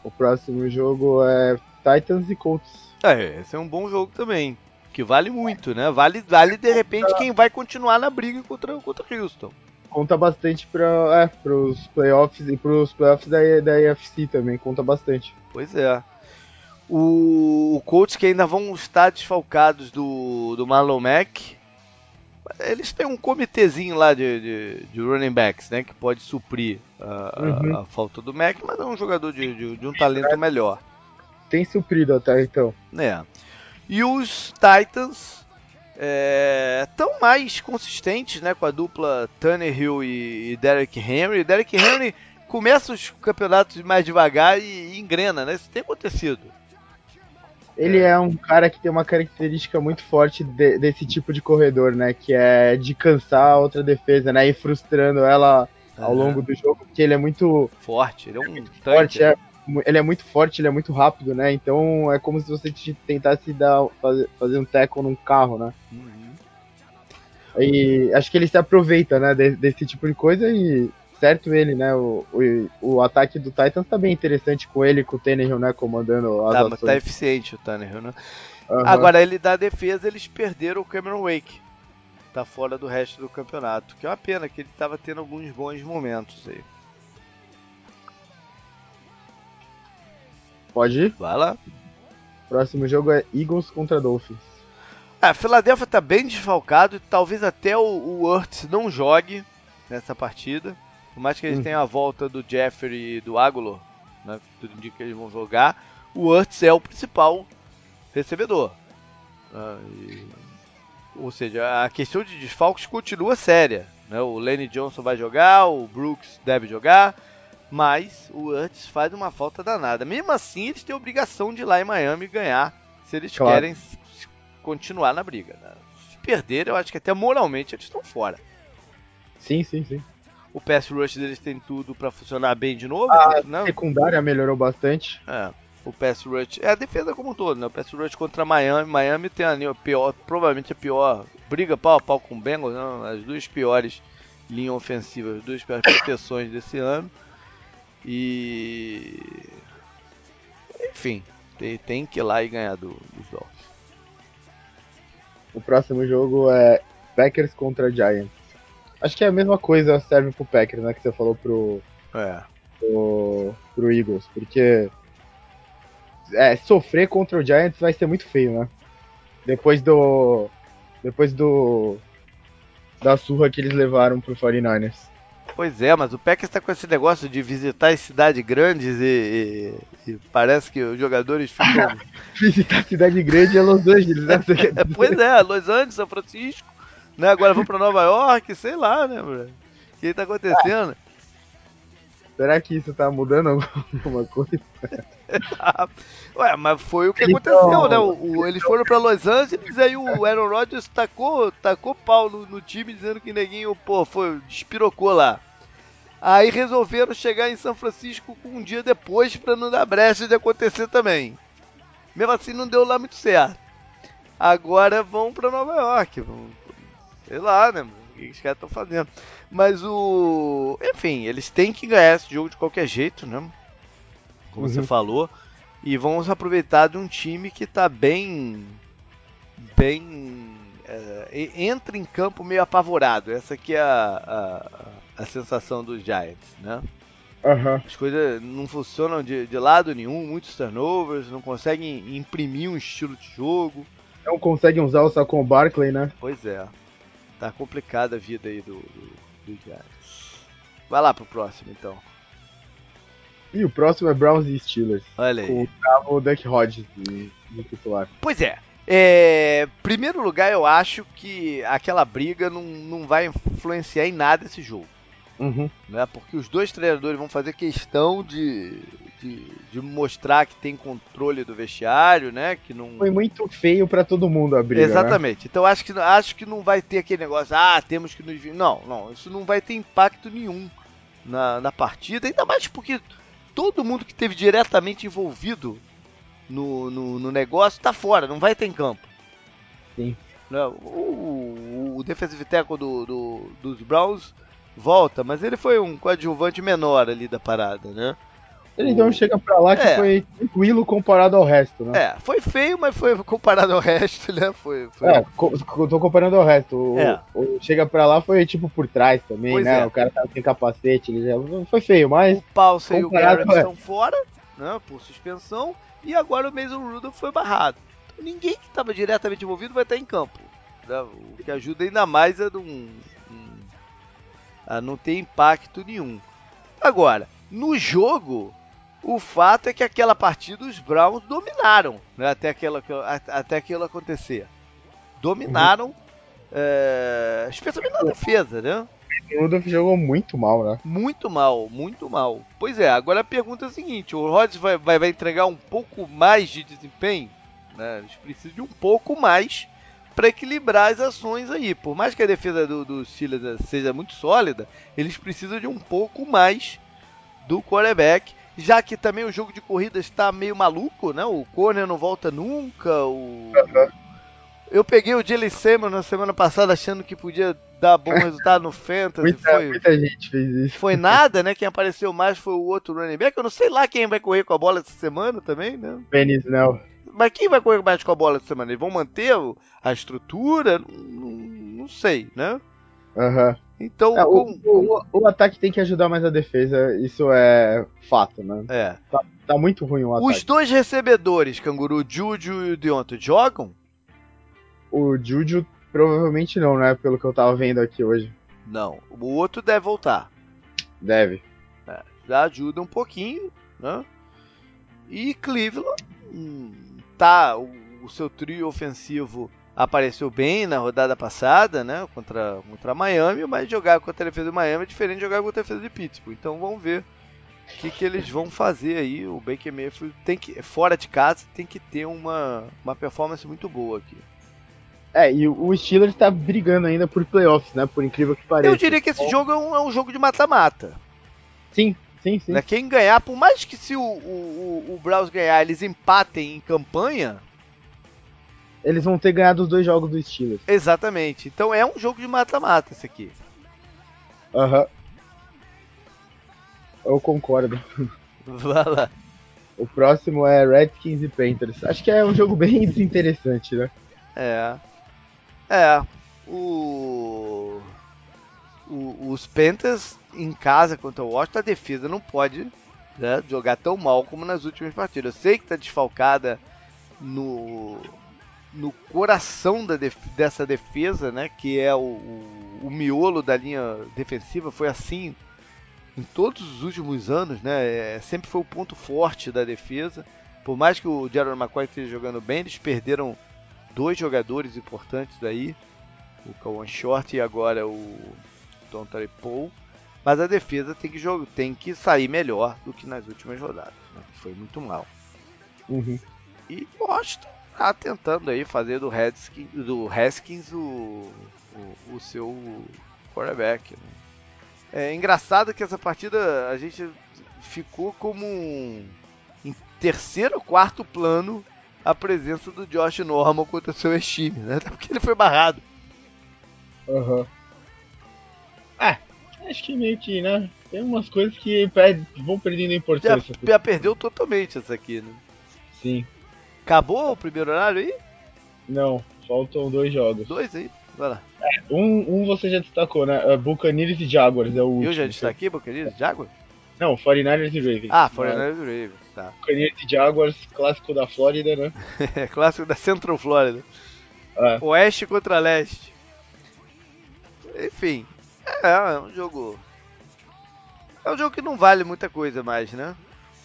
O próximo jogo é Titans e Colts. É, esse é um bom jogo também. Que vale muito, né? Vale, vale de repente quem vai continuar na briga contra, contra Houston. Conta bastante para é, os playoffs e para os playoffs da, da AFC também, conta bastante. Pois é. O, o Colts que ainda vão estar desfalcados do, do Marlon Mack. Eles têm um comitêzinho lá de, de, de running backs, né? Que pode suprir a, uhum. a, a falta do Mack, mas é um jogador de, de, de um talento melhor. Tem suprido até então. É. E os Titans é, mais consistentes né, com a dupla Tannehill e, e Derek Henry. Derek Henry começa os campeonatos mais devagar e, e engrena, né? Isso tem acontecido. Ele é um cara que tem uma característica muito forte de, desse tipo de corredor, né? Que é de cansar a outra defesa, né? E frustrando ela ao longo do jogo, porque ele é muito forte, ele é um forte, é, ele é muito forte, ele é muito rápido, né? Então é como se você tentasse dar, fazer, fazer um tackle num carro, né? Uhum. E acho que ele se aproveita, né, desse tipo de coisa e certo ele, né? O, o, o, ataque do Titans tá bem interessante com ele, com o Tannehill, né? Comandando as tá, ações. Tá eficiente o Tannehill, né? Uhum. Agora, ele da defesa, eles perderam o Cameron Wake. Tá fora do resto do campeonato. Que é uma pena, que ele tava tendo alguns bons momentos aí. Pode ir? Vai lá. Próximo jogo é Eagles contra Dolphins. A Philadelphia tá bem desfalcado e talvez até o, o Urts não jogue nessa partida. Por mais que eles hum. tenham a volta do Jeffrey e do Agolor, né, tudo indica que eles vão jogar, o Urts é o principal recebedor. Uh, e, ou seja, a questão de desfalques continua séria. Né? O Lenny Johnson vai jogar, o Brooks deve jogar, mas o Urts faz uma falta danada. Mesmo assim, eles têm obrigação de ir lá em Miami ganhar se eles claro. querem continuar na briga. Né? Se perder, eu acho que até moralmente eles estão fora. Sim, sim, sim. O pass rush deles tem tudo para funcionar bem de novo. A não? secundária melhorou bastante. É. O pass rush é a defesa como um todo, né? O pass rush contra Miami, Miami tem a pior, provavelmente a pior briga pau a pau com o Bengals, né? as duas piores linhas ofensivas, as duas piores proteções desse ano. E enfim, tem, tem que ir lá e ganhar do, dos Dolphins. O próximo jogo é Packers contra Giants. Acho que é a mesma coisa serve pro Packers, né? Que você falou pro. É. Pro, pro Eagles. Porque. É, sofrer contra o Giants vai ser muito feio, né? Depois do. Depois do. Da surra que eles levaram pro 49ers. Pois é, mas o Packers tá com esse negócio de visitar as cidades grandes e, e, e parece que os jogadores ficam. visitar a cidade grande é Los Angeles, né? pois é, Los Angeles, São Francisco, né? Agora vão pra Nova York, sei lá, né, bro? O que tá acontecendo? Será que isso tá mudando alguma coisa? Ué, mas foi o que aconteceu, né? O, o, eles foram pra Los Angeles, aí o Aaron Rodgers tacou, tacou pau no, no time, dizendo que neguinho, pô, foi, despirocou lá. Aí resolveram chegar em São Francisco um dia depois pra não dar brecha de acontecer também. Mesmo assim não deu lá muito certo. Agora vão pra Nova York. Vão, sei lá, né? O que os caras estão fazendo. Mas o. Enfim, eles têm que ganhar esse jogo de qualquer jeito, né? Como uhum. você falou. E vamos aproveitar de um time que está bem. Bem. É, entra em campo meio apavorado. Essa aqui é a, a, a sensação dos Giants, né? Uhum. As coisas não funcionam de, de lado nenhum, muitos turnovers, não conseguem imprimir um estilo de jogo. Não conseguem usar o Saquon Barkley, né? Pois é. Tá complicada a vida aí do, do, do Giants. Vai lá pro próximo então. E o próximo é Browns e Steelers. Olha aí. Com o Duck Hodges de, de titular. Pois é. É, primeiro lugar, eu acho que aquela briga não, não vai influenciar em nada esse jogo. Uhum. Né? Porque os dois treinadores vão fazer questão de, de, de, mostrar que tem controle do vestiário, né? Que não... Foi muito feio para todo mundo a briga. Né? Exatamente. Né? Então acho que, acho que não vai ter aquele negócio, ah, temos que nos. Não, não, isso não vai ter impacto nenhum na, na partida, ainda mais porque todo mundo que teve diretamente envolvido no, no, no negócio tá fora, não vai ter em campo. Sim. Né? O, o, o defensive tackle do, do, dos Browns volta, mas ele foi um coadjuvante menor ali da parada, né? Ele então chega pra lá que é. foi tranquilo comparado ao resto, né? É, foi feio, mas foi comparado ao resto, né? Foi, foi... É, co tô comparando ao resto. O, é. o, chega pra lá foi tipo por trás também, pois né? É. O cara tava sem capacete, ele já... foi feio, mas. O Paulson e o Garrett estão fora, né? Por suspensão, e agora o Mason Rudolph foi barrado. Então, ninguém que estava diretamente envolvido vai estar em campo. Né? O que ajuda ainda mais é de um, um, a não ter impacto nenhum. Agora, no jogo, o fato é que aquela partida os Browns dominaram né, até, aquela, até aquilo acontecer. Dominaram, uhum. é, especialmente na defesa, né? O Rudolph jogou muito mal, né? Muito mal, muito mal. Pois é, agora a pergunta é a seguinte: o Rodgers vai, vai, vai entregar um pouco mais de desempenho? Né? Eles precisam de um pouco mais para equilibrar as ações aí. Por mais que a defesa do, do Steelers seja muito sólida, eles precisam de um pouco mais do quarterback já que também o jogo de corrida está meio maluco, né? O Corner não volta nunca, o... Eu peguei o Jelly Samuel na semana passada achando que podia dar bom resultado no Fantasy. muita, foi, muita gente fez isso. Foi nada, né? Quem apareceu mais foi o outro running back. Eu não sei lá quem vai correr com a bola essa semana também, né? Penis não. Mas quem vai correr mais com a bola essa semana? Eles vão manter a estrutura? Não, não sei, né? Aham. Uhum. Então, é, o, o, o, ataque tem que ajudar mais a defesa, isso é fato, né? É. Tá, tá muito ruim o ataque. Os dois recebedores, Canguru, Juju e o Deontay, jogam? O Juju provavelmente não, né? Pelo que eu tava vendo aqui hoje. Não. O outro deve voltar. Deve. É, já ajuda um pouquinho, né? E Cleveland hum, tá o, o seu trio ofensivo apareceu bem na rodada passada, né, contra, contra Miami, mas jogar contra a defesa do Miami é diferente de jogar contra a defesa de Pittsburgh. Então vamos ver o que, que eles vão fazer aí. O Baker Mayfield tem que, fora de casa, tem que ter uma, uma performance muito boa aqui. É, e o Steelers está brigando ainda por playoffs, né? Por incrível que pareça. Eu diria que esse jogo é um, é um jogo de mata-mata. Sim, sim, sim. Né? Quem ganhar, por mais que se o, o, o Browns ganhar, eles empatem em campanha, eles vão ter ganhado os dois jogos do Steelers. Exatamente. Então é um jogo de mata-mata esse aqui. Aham. Uhum. Eu concordo. Vai lá. O próximo é Redskins e Panthers. Acho que é um jogo bem desinteressante, né? É. É. O. o, os Panthers em casa contra o Washington, a defesa não pode né, jogar tão mal como nas últimas partidas. Eu sei que está desfalcada no, no coração def dessa defesa, né, que é o, o, o, miolo da linha defensiva, foi assim em todos os últimos anos, né, é, sempre foi o ponto forte da defesa. Por mais que o Jared McCoy esteja jogando bem, eles perderam dois jogadores importantes aí, o Kawan Short e agora o Tontari Paul. Mas a defesa tem que, tem que sair melhor do que nas últimas rodadas, né, que foi muito mal. Uhum. E Washington tá tentando aí fazer do Haskins, do Haskins o, o, o seu quarterback. Né? É engraçado que essa partida a gente ficou como um, em terceiro ou quarto plano a presença do Josh Norman contra seu ex-time, né? Até porque ele foi barrado. Aham. Uhum. É, acho que meio que, né? Tem umas coisas que perde, vão perdendo importância. Já, já perdeu totalmente essa aqui, né? Sim. Acabou o primeiro horário aí? Não, faltam dois jogos. Dois aí? Vai lá. É, um, um você já destacou, né? Uh, Buccaneers e Jaguars é o último. Eu já destaquei Buccaneers e Jaguars? Não, 49ers e Ravens. Ah, 49ers e Ravens, tá. Buccaneers e Jaguars, clássico da Flórida, né? clássico da Central Flórida. É. Oeste contra leste. Enfim, é, é um jogo... É um jogo que não vale muita coisa mais, né?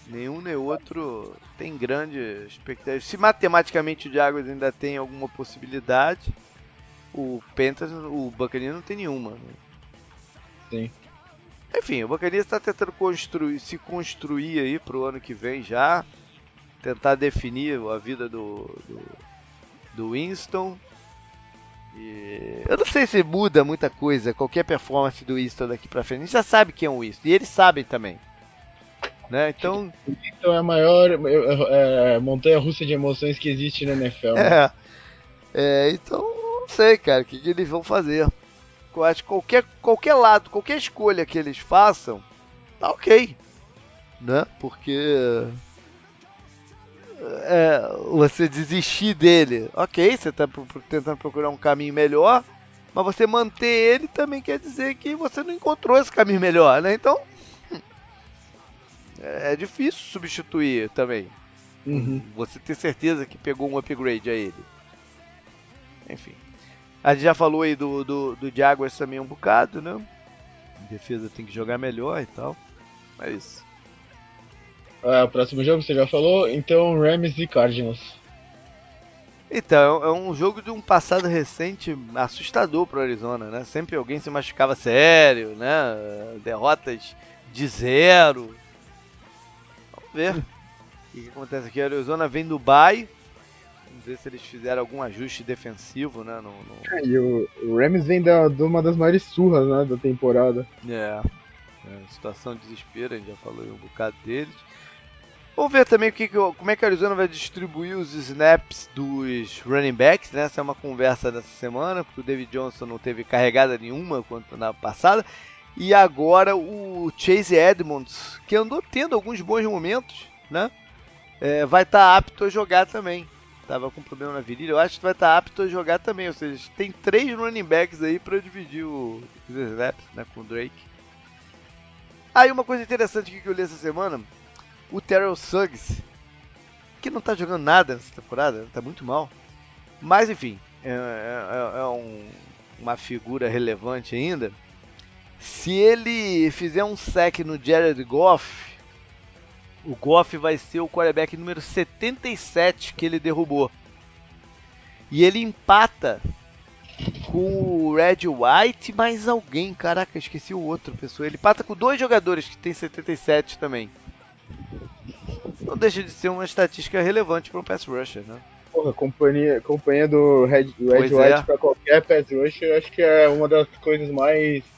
Nenhum nem outro tem grande expectativa. Se matematicamente o Jaguars ainda tem alguma possibilidade, o Panthers, o Buccaneers não tem nenhuma. Né? Sim. Enfim, o Buccaneers está tentando construir, se construir aí para o ano que vem já, tentar definir a vida do, do, do Winston. E eu não sei se muda muita coisa, qualquer performance do Winston daqui para frente. A gente já sabe quem é o Winston e eles sabem também. Né? Então... então é a maior é, montanha russa de emoções que existe na NFL. Né? É. é. então não sei, cara, o que, que, eles vão fazer. Eu acho que qualquer, qualquer lado, qualquer escolha que eles façam, tá ok. Né? Porque é, você desistir dele, ok, você está tentando procurar um caminho melhor, mas você manter ele também quer dizer que você não encontrou esse caminho melhor, né? Então é difícil substituir também. Uhum. Você ter certeza que pegou um upgrade a ele. Enfim. A gente já falou aí do, do, do Jaguars também um bocado, né? A defesa tem que jogar melhor e tal. É isso. É, o próximo jogo você já falou, então Rams e Cardinals. Então, é um jogo de um passado recente assustador para o Arizona, né? Sempre alguém se machucava sério, né? Derrotas de zero, ver o que, acontece aqui. A Arizona vem do bye. Vamos ver se eles fizeram algum ajuste defensivo, né? No, no... É, e o, o Rams vem da, de uma das maiores surras né, da temporada. É. é. Situação de desespero, a gente já falou um bocado deles. Vamos ver também o que, como é que a Arizona vai distribuir os snaps dos running backs, né? Essa é uma conversa dessa semana, porque o David Johnson não teve carregada nenhuma quanto na passada. E agora o Chase Edmonds, que andou tendo alguns bons momentos, né? É, vai estar tá apto a jogar também. Tava com problema na virilha, eu acho que vai estar tá apto a jogar também. Ou seja, tem três running backs aí para dividir o, os snaps né, com o Drake. Aí uma coisa interessante que eu li essa semana, o Terrell Suggs, que não tá jogando nada nessa temporada, tá muito mal. Mas enfim, é, é, é um, uma figura relevante ainda. Se ele fizer um sec no Jared Goff, o Goff vai ser o quarterback número 77 que ele derrubou. E ele empata com o Red White mais alguém. Caraca, esqueci o outro pessoa. Ele empata com dois jogadores que tem 77 também. Não deixa de ser uma estatística relevante para um pass rusher, né? Porra, companhia, companhia do Red, do Red White é. para qualquer pass rusher, acho que é uma das coisas mais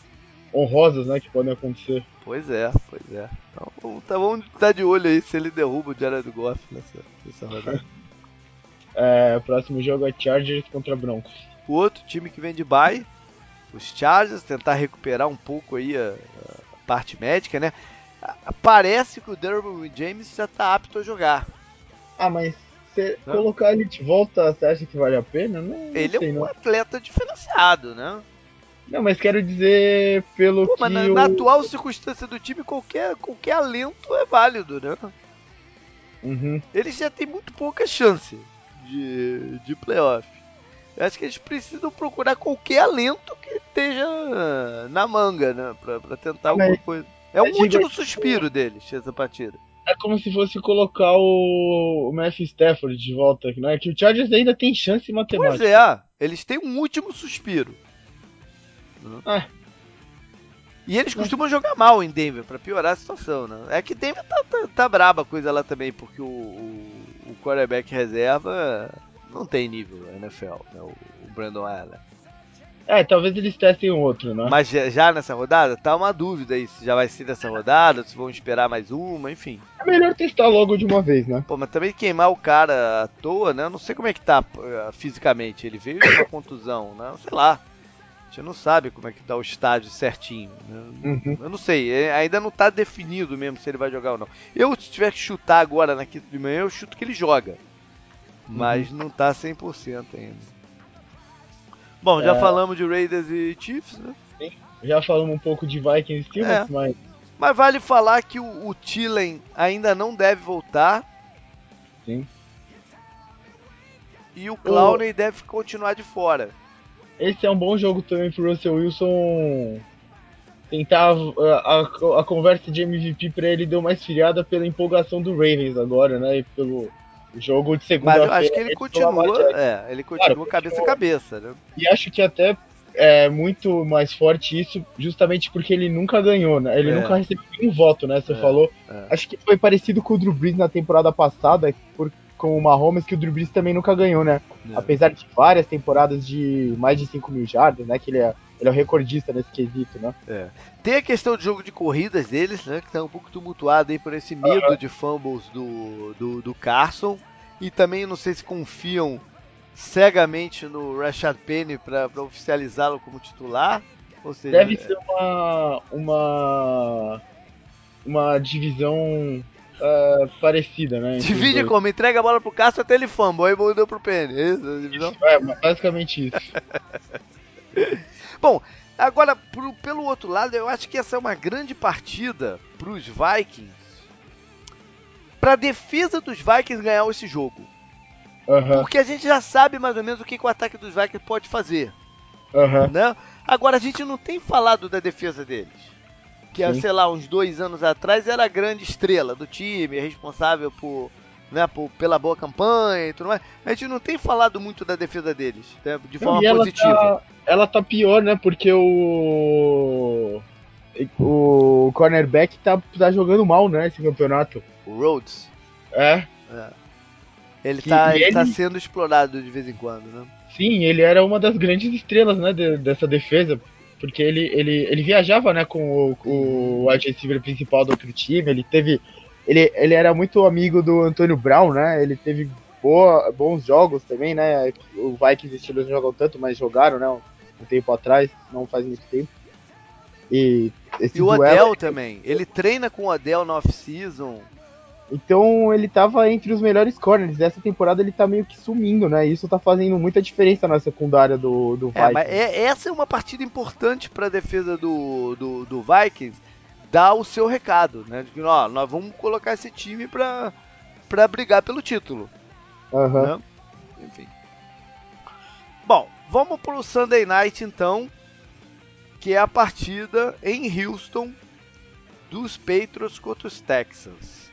honrosas, né, que podem acontecer. Pois é, pois é. Então, tá, vamos estar de olho aí se ele derruba o Jared Goff nessa, nessa rodada. é, o próximo jogo é Chargers contra Broncos. O outro time que vem de bye, os Chargers, tentar recuperar um pouco aí a, a parte médica, né? Parece que o Derwin James já tá apto a jogar. Ah, mas se colocar ele de volta, você acha que vale a pena? Não, ele é um não. atleta diferenciado, né? Não, mas quero dizer pelo Pô, que. Mas na, o... na, atual circunstância do time, qualquer, qualquer alento é válido, né? Uhum. Eles já têm muito pouca chance de, de playoff. Eu acho que eles precisam procurar qualquer alento que esteja na manga, né? Pra, pra tentar alguma mas, coisa. É o último suspiro deles, essa partida. É como se fosse colocar o, o Matthew Stafford de volta, né? Que o Chargers ainda tem chance matemática. Pois é, eles têm um último suspiro. É. E eles costumam jogar mal em Denver, para piorar a situação, né? É que Denver tá, tá, tá braba a coisa lá também, porque o, o, o quarterback reserva não tem nível na NFL, né? o, o Brandon Allen. É, talvez eles testem outro, né? Mas já nessa rodada, tá uma dúvida aí se já vai ser dessa rodada, se vão esperar mais uma, enfim. É melhor testar logo de uma vez, né? Pô, mas também queimar o cara à toa, né? Eu não sei como é que tá uh, fisicamente. Ele veio de uma contusão, né? Sei lá. Gente não sabe como é que tá o estádio certinho. Né? Uhum. Eu não sei, é, ainda não tá definido mesmo se ele vai jogar ou não. Eu, se tiver que chutar agora na quinta de manhã, eu chuto que ele joga. Mas uhum. não tá 100% ainda. Bom, já é... falamos de Raiders e Chiefs, né? Sim. Já falamos um pouco de Vikings e Steelers, é. mas... Mas vale falar que o, o Thielen ainda não deve voltar. Sim. E o Clowney o... deve continuar de fora. Esse é um bom jogo também pro Russell Wilson tentar a, a, a conversa de MVP para ele deu mais filhada pela empolgação do Ravens agora, né? E pelo jogo de segunda-feira. Mas eu acho que ele continua, é, ele continua claro, cabeça a cabeça, né? E acho que até é muito mais forte isso, justamente porque ele nunca ganhou, né? Ele é. nunca recebeu nenhum voto, né? Você é, falou. É. Acho que foi parecido com o Drew Brees na temporada passada, por, com o Mahomes, que o Drew Brees também nunca ganhou, né? É. Apesar de várias temporadas de mais de 5 mil jardas, né? Que ele é, ele é o recordista nesse quesito, né? É. Tem a questão do jogo de corridas deles, né? Que tá um pouco tumultuado aí por esse medo de fumbles do, do, do Carson. E também não sei se confiam cegamente no Rashad Penny para oficializá-lo como titular. Ou seja, Deve ser uma, uma, uma divisão uh, parecida, né? Divide como? Entrega a bola pro Cássio até ele fumble, aí deu pro Penny. É isso, a divisão? É, basicamente isso. Bom, agora, pro, pelo outro lado, eu acho que essa é uma grande partida pros Vikings para a defesa dos Vikings ganhar esse jogo. Uhum. Porque a gente já sabe mais ou menos o que, que o ataque dos Vikings pode fazer. Uhum. Né? Agora, a gente não tem falado da defesa deles. Que, há, sei lá, uns dois anos atrás era a grande estrela do time, responsável por, né, por, pela boa campanha e tudo mais. A gente não tem falado muito da defesa deles, né, de forma ela positiva. Tá, ela tá pior, né? Porque o. O cornerback tá, tá jogando mal, né? Esse campeonato. O Rhodes. É. é. Ele, que, tá, ele, ele tá sendo explorado de vez em quando, né? Sim, ele era uma das grandes estrelas, né, de, dessa defesa. Porque ele, ele, ele viajava, né, com o, o receiver principal do outro time. Ele teve. Ele, ele era muito amigo do Antônio Brown, né? Ele teve boa, bons jogos também, né? O Vikings e Steelers não jogam tanto, mas jogaram, né? Um, tempo atrás, não faz muito tempo. E, e o Adel também. Ele treina com o Adel na off-season. Então ele tava entre os melhores corners. Essa temporada ele tá meio que sumindo, né? Isso tá fazendo muita diferença na secundária do, do Vikings. É, é, essa é uma partida importante para a defesa do, do, do, Vikings dar o seu recado, né? De que, ó, nós vamos colocar esse time pra, pra brigar pelo título. Uhum. Né? Enfim. Bom, vamos pro Sunday Night então, que é a partida em Houston dos Patriots contra os Texans.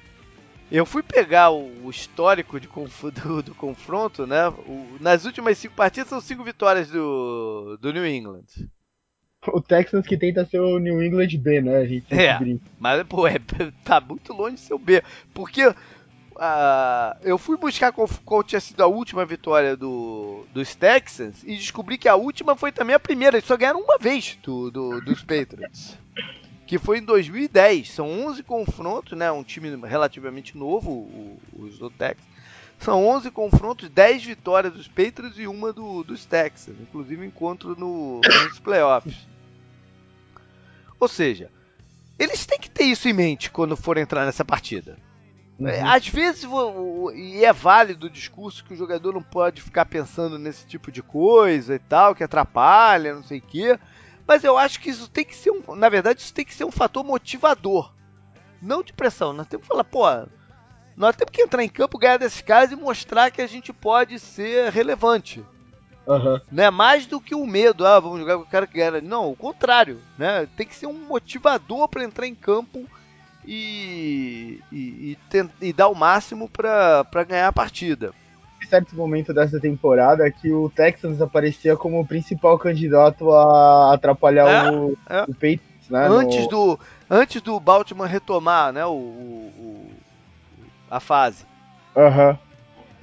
Eu fui pegar o, histórico de, do, do, confronto, né? O, nas últimas cinco partidas são cinco vitórias do, do New England. O Texans que tenta ser o New England B, né? A gente é, mas, pô, é, tá muito longe de ser o B. Porque uh, eu fui buscar qual, qual, tinha sido a última vitória do, dos Texans e descobri que a última foi também a primeira. Eles só ganharam uma vez do, do dos Patriots que foi em 2010. São 11 confrontos, né? Um time relativamente novo, o, os do Texas. São 11 confrontos, 10 vitórias dos Patriots e uma do, dos Texas, inclusive encontro no, nos playoffs. Ou seja, eles têm que ter isso em mente quando for entrar nessa partida. Uhum. É, às vezes, e é válido o discurso que o jogador não pode ficar pensando nesse tipo de coisa e tal, que atrapalha, não sei o quê. Mas eu acho que isso tem que ser um. Na verdade, isso tem que ser um fator motivador. Não de pressão. Nós temos que falar, pô, nós temos que entrar em campo, ganhar desses caras e mostrar que a gente pode ser relevante. Uhum. Né? Mais do que o medo, ah, vamos jogar com o cara que ganha. Não, o contrário. Né? Tem que ser um motivador para entrar em campo e, e, e, e dar o máximo para ganhar a partida. Certo momento dessa temporada que o Texans aparecia como o principal candidato a atrapalhar é, o, é. o Patriots, né? Antes, no... do, antes do Baltimore retomar né, o, o a fase. Aham. Uhum.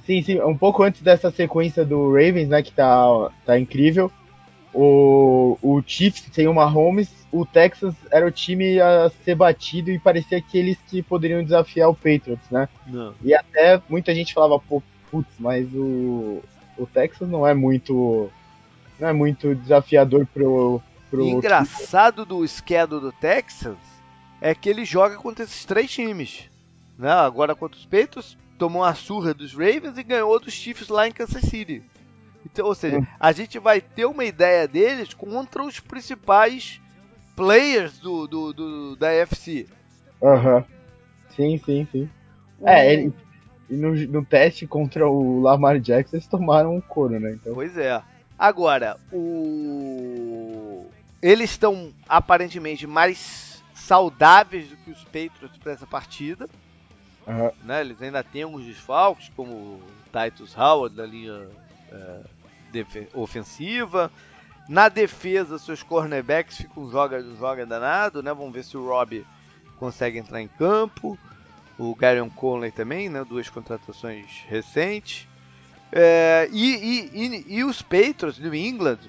Sim, sim, um pouco antes dessa sequência do Ravens, né, que tá, tá incrível. O, o Chiefs tem uma Mahomes, o Texas era o time a ser batido e parecia aqueles que poderiam desafiar o Patriots, né? Não. E até muita gente falava, pô, putz, mas o, o Texas não é muito não é muito desafiador pro, pro engraçado do schedule do Texas é que ele joga contra esses três times. Né? Agora contra os Peitos, tomou uma surra dos Ravens e ganhou dos Chiefs lá em Kansas City. Então, ou seja, hum. a gente vai ter uma ideia deles contra os principais players do, do, do da FC. Aham. Uhum. Sim, sim, sim. Uhum. É, ele, no, no teste contra o Lamar Jackson eles tomaram um couro, né? Então... Pois é. Agora, o... eles estão aparentemente mais saudáveis do que os Patriots para essa partida. Uhum. Né? Eles ainda têm alguns desfalques, como o Titus Howard na linha é, ofensiva. Na defesa, seus cornerbacks ficam joga, joga danado, né? Vamos ver se o Rob consegue entrar em campo. O Gary Conley também, né? Duas contratações recentes. É, e, e, e, e, os Patriots, New England,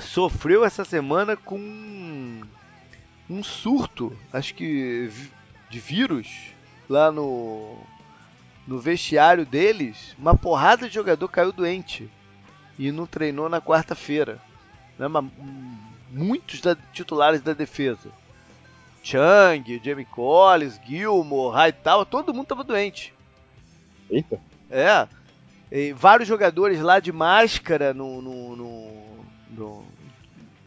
sofreu essa semana com um surto, acho que de vírus lá no, no vestiário deles, uma porrada de jogador caiu doente e não treinou na quarta-feira. Né? Muitos da, titulares da defesa. Chang, Jamie Collins, Gilmore, Hightower, todo mundo estava doente. Eita. É. E vários jogadores lá de máscara no, no, no, no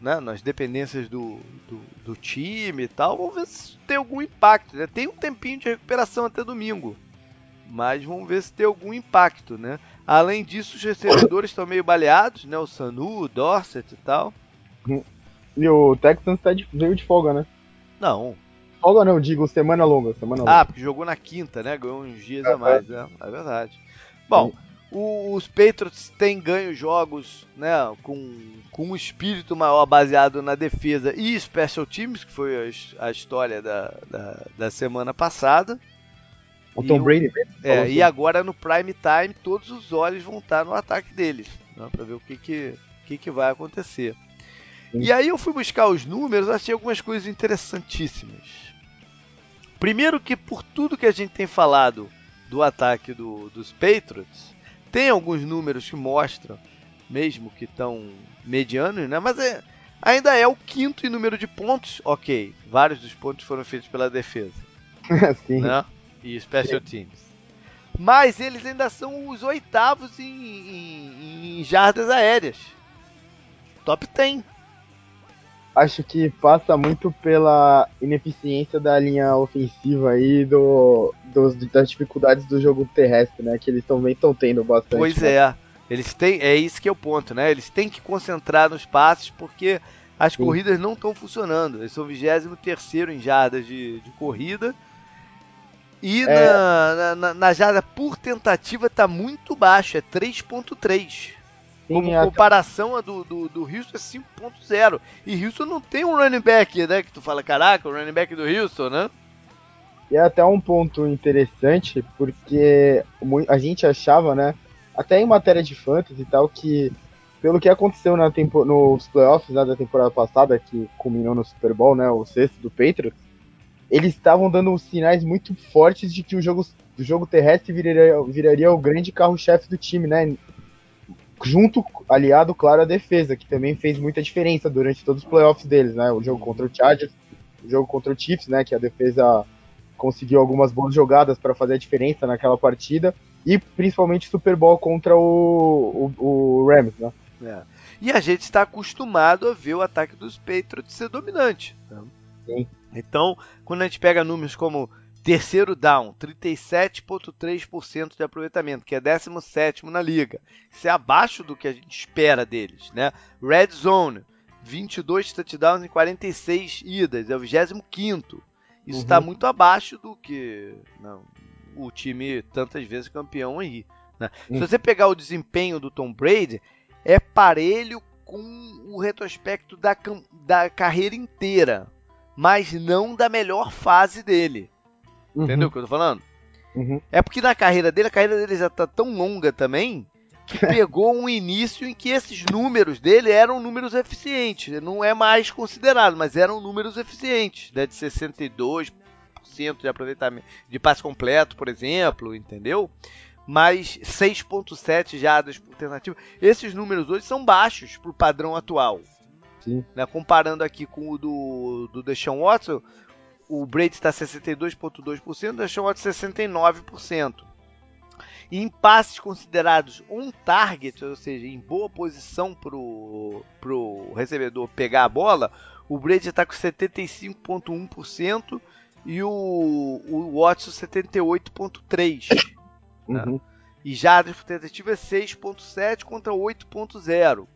né, nas dependências do, do, do, time e tal. Vamos ver se tem algum impacto. Né? Tem um tempinho de recuperação até domingo. Mas vamos ver se tem algum impacto, né? Além disso, os recebedores estão meio baleados, né? O Sanu, o Dorset e tal. E o Texans tá de, veio de folga, né? Não. Folga não, digo semana longa, semana longa. Ah, porque jogou na quinta, né? Ganhou uns dias é, a mais, né? É verdade. Bom, os Patriots têm ganho jogos né, com, com um espírito maior baseado na defesa e special teams, que foi a, a história da, da, da, semana passada. O Tom e Brady. O, é, e agora no prime time todos os olhos vão estar no ataque deles, né, para ver o que, que, que, que vai acontecer. E aí eu fui buscar os números, achei algumas coisas interessantíssimas. Primeiro que por tudo que a gente tem falado do ataque do, dos Patriots, tem alguns números que mostram, mesmo que estão medianos, né? Mas é, ainda é o quinto em número de pontos. Ok, vários dos pontos foram feitos pela defesa. Sim. Né? E special teams. Mas eles ainda são os oitavos em, em, em jardas aéreas. Top 10 acho que passa muito pela ineficiência da linha ofensiva aí do, dos, das dificuldades do jogo terrestre, né? Que eles também estão tendo bastante. Pois né? é. Eles têm, é isso que é o ponto, né? Eles têm que concentrar nos passes porque as Sim. corridas não estão funcionando. Eles são 23 em jardas de, de corrida. E é. na, na, na, jarda por tentativa está muito baixo, é 3.3. Como comparação a do, do, do Houston é 5.0. E Houston não tem um running back, né? Que tu fala, caraca, o running back do Houston, né? E é até um ponto interessante, porque a gente achava, né? Até em matéria de fantasy e tal, que pelo que aconteceu na tempo, nos playoffs né, da temporada passada, que culminou no Super Bowl, né? O sexto do Patriots, eles estavam dando sinais muito fortes de que o jogo, o jogo terrestre viraria, viraria o grande carro-chefe do time, né? Junto, aliado, claro, à defesa, que também fez muita diferença durante todos os playoffs deles, né? O jogo contra o Chargers, o jogo contra o Chiefs, né? Que a defesa conseguiu algumas boas jogadas para fazer a diferença naquela partida, e principalmente o Super Bowl contra o, o, o Rams, né? É. E a gente está acostumado a ver o ataque dos Patriots ser dominante. Né? Sim. Então, quando a gente pega números como terceiro down, 37,3% de aproveitamento, que é 17 na liga. Isso é abaixo do que a gente espera deles. Né? Red Zone, 22 touchdowns em 46 idas, é o 25. Isso está uhum. muito abaixo do que não, o time tantas vezes campeão aí. Né? Uhum. Se você pegar o desempenho do Tom Brady, é parelho com o retrospecto da, da carreira inteira, mas não da melhor fase dele. Uhum. Entendeu o que eu tô falando? Uhum. É porque na carreira dele, a carreira dele já tá tão longa também, que pegou um início em que esses números dele eram números eficientes. Não é mais considerado, mas eram números eficientes, né? De 62% de aproveitamento de passe completo, por exemplo, entendeu? Mais 6.7 jardas por tentativa. Esses números hoje são baixos para o padrão atual. Sim. Né? Comparando aqui com o do, do Deshaun Watson, o Brady está 62,2%, o Deshaun Watson 69%. E em passes considerados on target, ou seja, em boa posição para o recebedor pegar a bola, o Brady está com 75,1% e o, o Watson 78,3%. Né? Uhum. Né? E jardas por tentativa é 6,7 contra 8,0.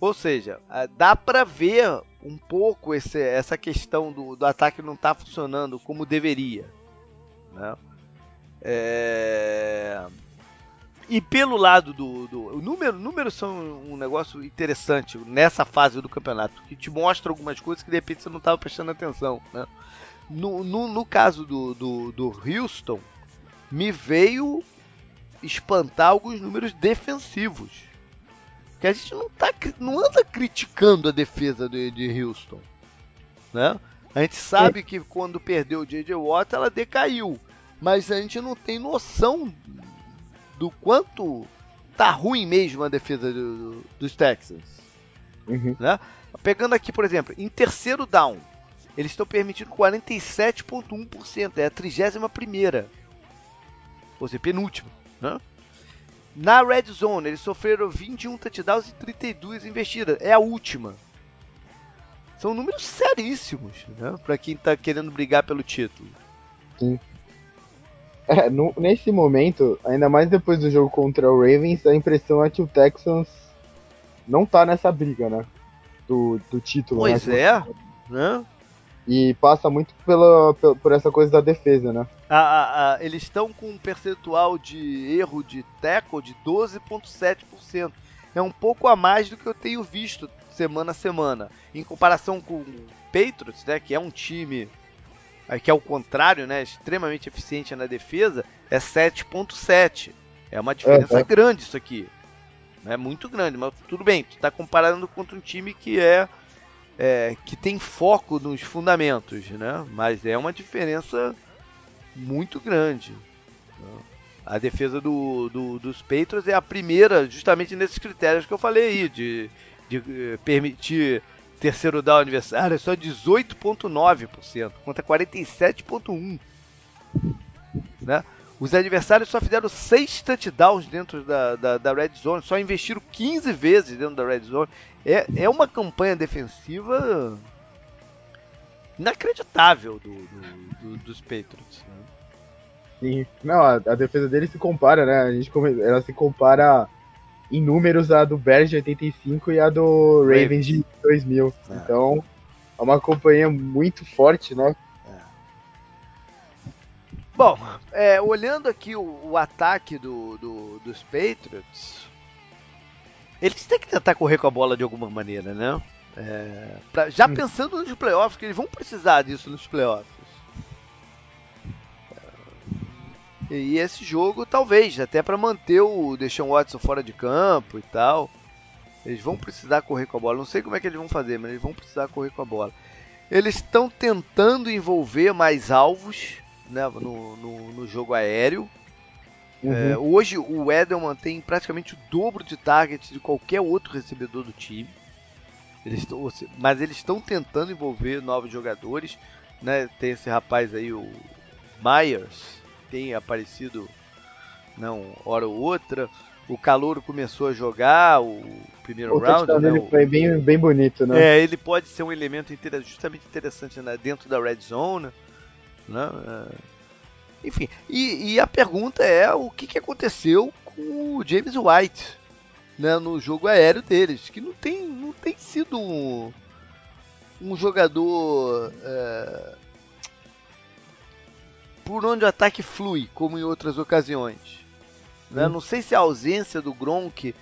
Ou seja, dá para ver um pouco esse, essa questão do, do ataque não estar tá funcionando como deveria. Né? É... E pelo lado do, do o número, números são um negócio interessante nessa fase do campeonato, que te mostra algumas coisas que de repente você não estava prestando atenção. Né? No, no, no, caso do, do, do Houston, me veio espantar alguns números defensivos. Que a gente não, tá, não anda criticando a defesa de, de Houston. Né? A gente sabe que quando perdeu o J.J. Watt, ela decaiu. Mas a gente não tem noção do quanto tá ruim mesmo a defesa do, dos Texans. Uhum. Né? Pegando aqui, por exemplo, em terceiro down, eles estão permitindo 47,1%, é a 31 primeira. Ou seja, penúltima. Né? Na Red Zone, eles sofreram 21 touchdowns e 32 investidas. É a última. São números seríssimos, né? Pra quem tá querendo brigar pelo título. Sim. É, no, nesse momento, ainda mais depois do jogo contra o Ravens, a impressão é que o Texans não tá nessa briga, né? Do, do título. Pois né? é, né? E passa muito pela, por essa coisa da defesa, né? Ah, ah, eles estão com um percentual de erro de tackle de 12,7%. É um pouco a mais do que eu tenho visto semana a semana. Em comparação com o Patriots, né, que é um time que é o contrário, né, extremamente eficiente na defesa, é 7,7%. É uma diferença é, é. grande isso aqui. É muito grande, mas tudo bem. Tu está comparando contra um time que é é, que tem foco nos fundamentos, né? Mas é uma diferença muito grande. A defesa do, do, dos Patriots é a primeira, justamente nesses critérios que eu falei aí, de, de eh, permitir terceiro down adversário, é só 18,9% contra 47,1%. Né? Os adversários só fizeram 6 touchdowns dentro da, da, da, Red Zone, só investiram 15 vezes dentro da Red Zone. É, é uma campanha defensiva inacreditável do, do, do dos Patriots. Né? Sim, não, a, a, defesa dele se compara, né? A gente, ela se compara em números a do Bears de 85 e a do Ravens de 2000. É. Então, é uma campanha muito forte, né? Bom, é, olhando aqui o, o ataque do, do, dos Patriots, eles têm que tentar correr com a bola de alguma maneira, né? É, pra, já hum. pensando nos playoffs, que eles vão precisar disso nos playoffs. É, e esse jogo, talvez, até para manter o Deshaun Watson fora de campo e tal. Eles vão precisar correr com a bola. Não sei como é que eles vão fazer, mas eles vão precisar correr com a bola. Eles estão tentando envolver mais alvos né, no, no, no jogo aéreo. Uhum. É, hoje o Edelman tem praticamente o dobro de targets de qualquer outro recebedor do time. Eles tão, mas eles estão tentando envolver novos jogadores. Né? Tem esse rapaz aí, o Myers, tem aparecido não, hora ou outra. o Calouro começou a jogar o primeiro o round. Né, foi bem, bem bonito, né? É, ele pode ser um elemento justamente interessante né, dentro da red zone. Né? É. Enfim, e, e, a pergunta é o que, que aconteceu com o James White né, no jogo aéreo deles, que não tem, não tem sido um, um jogador é, por onde o ataque flui, como em outras ocasiões. Né? Hum. Não sei se a ausência do Gronk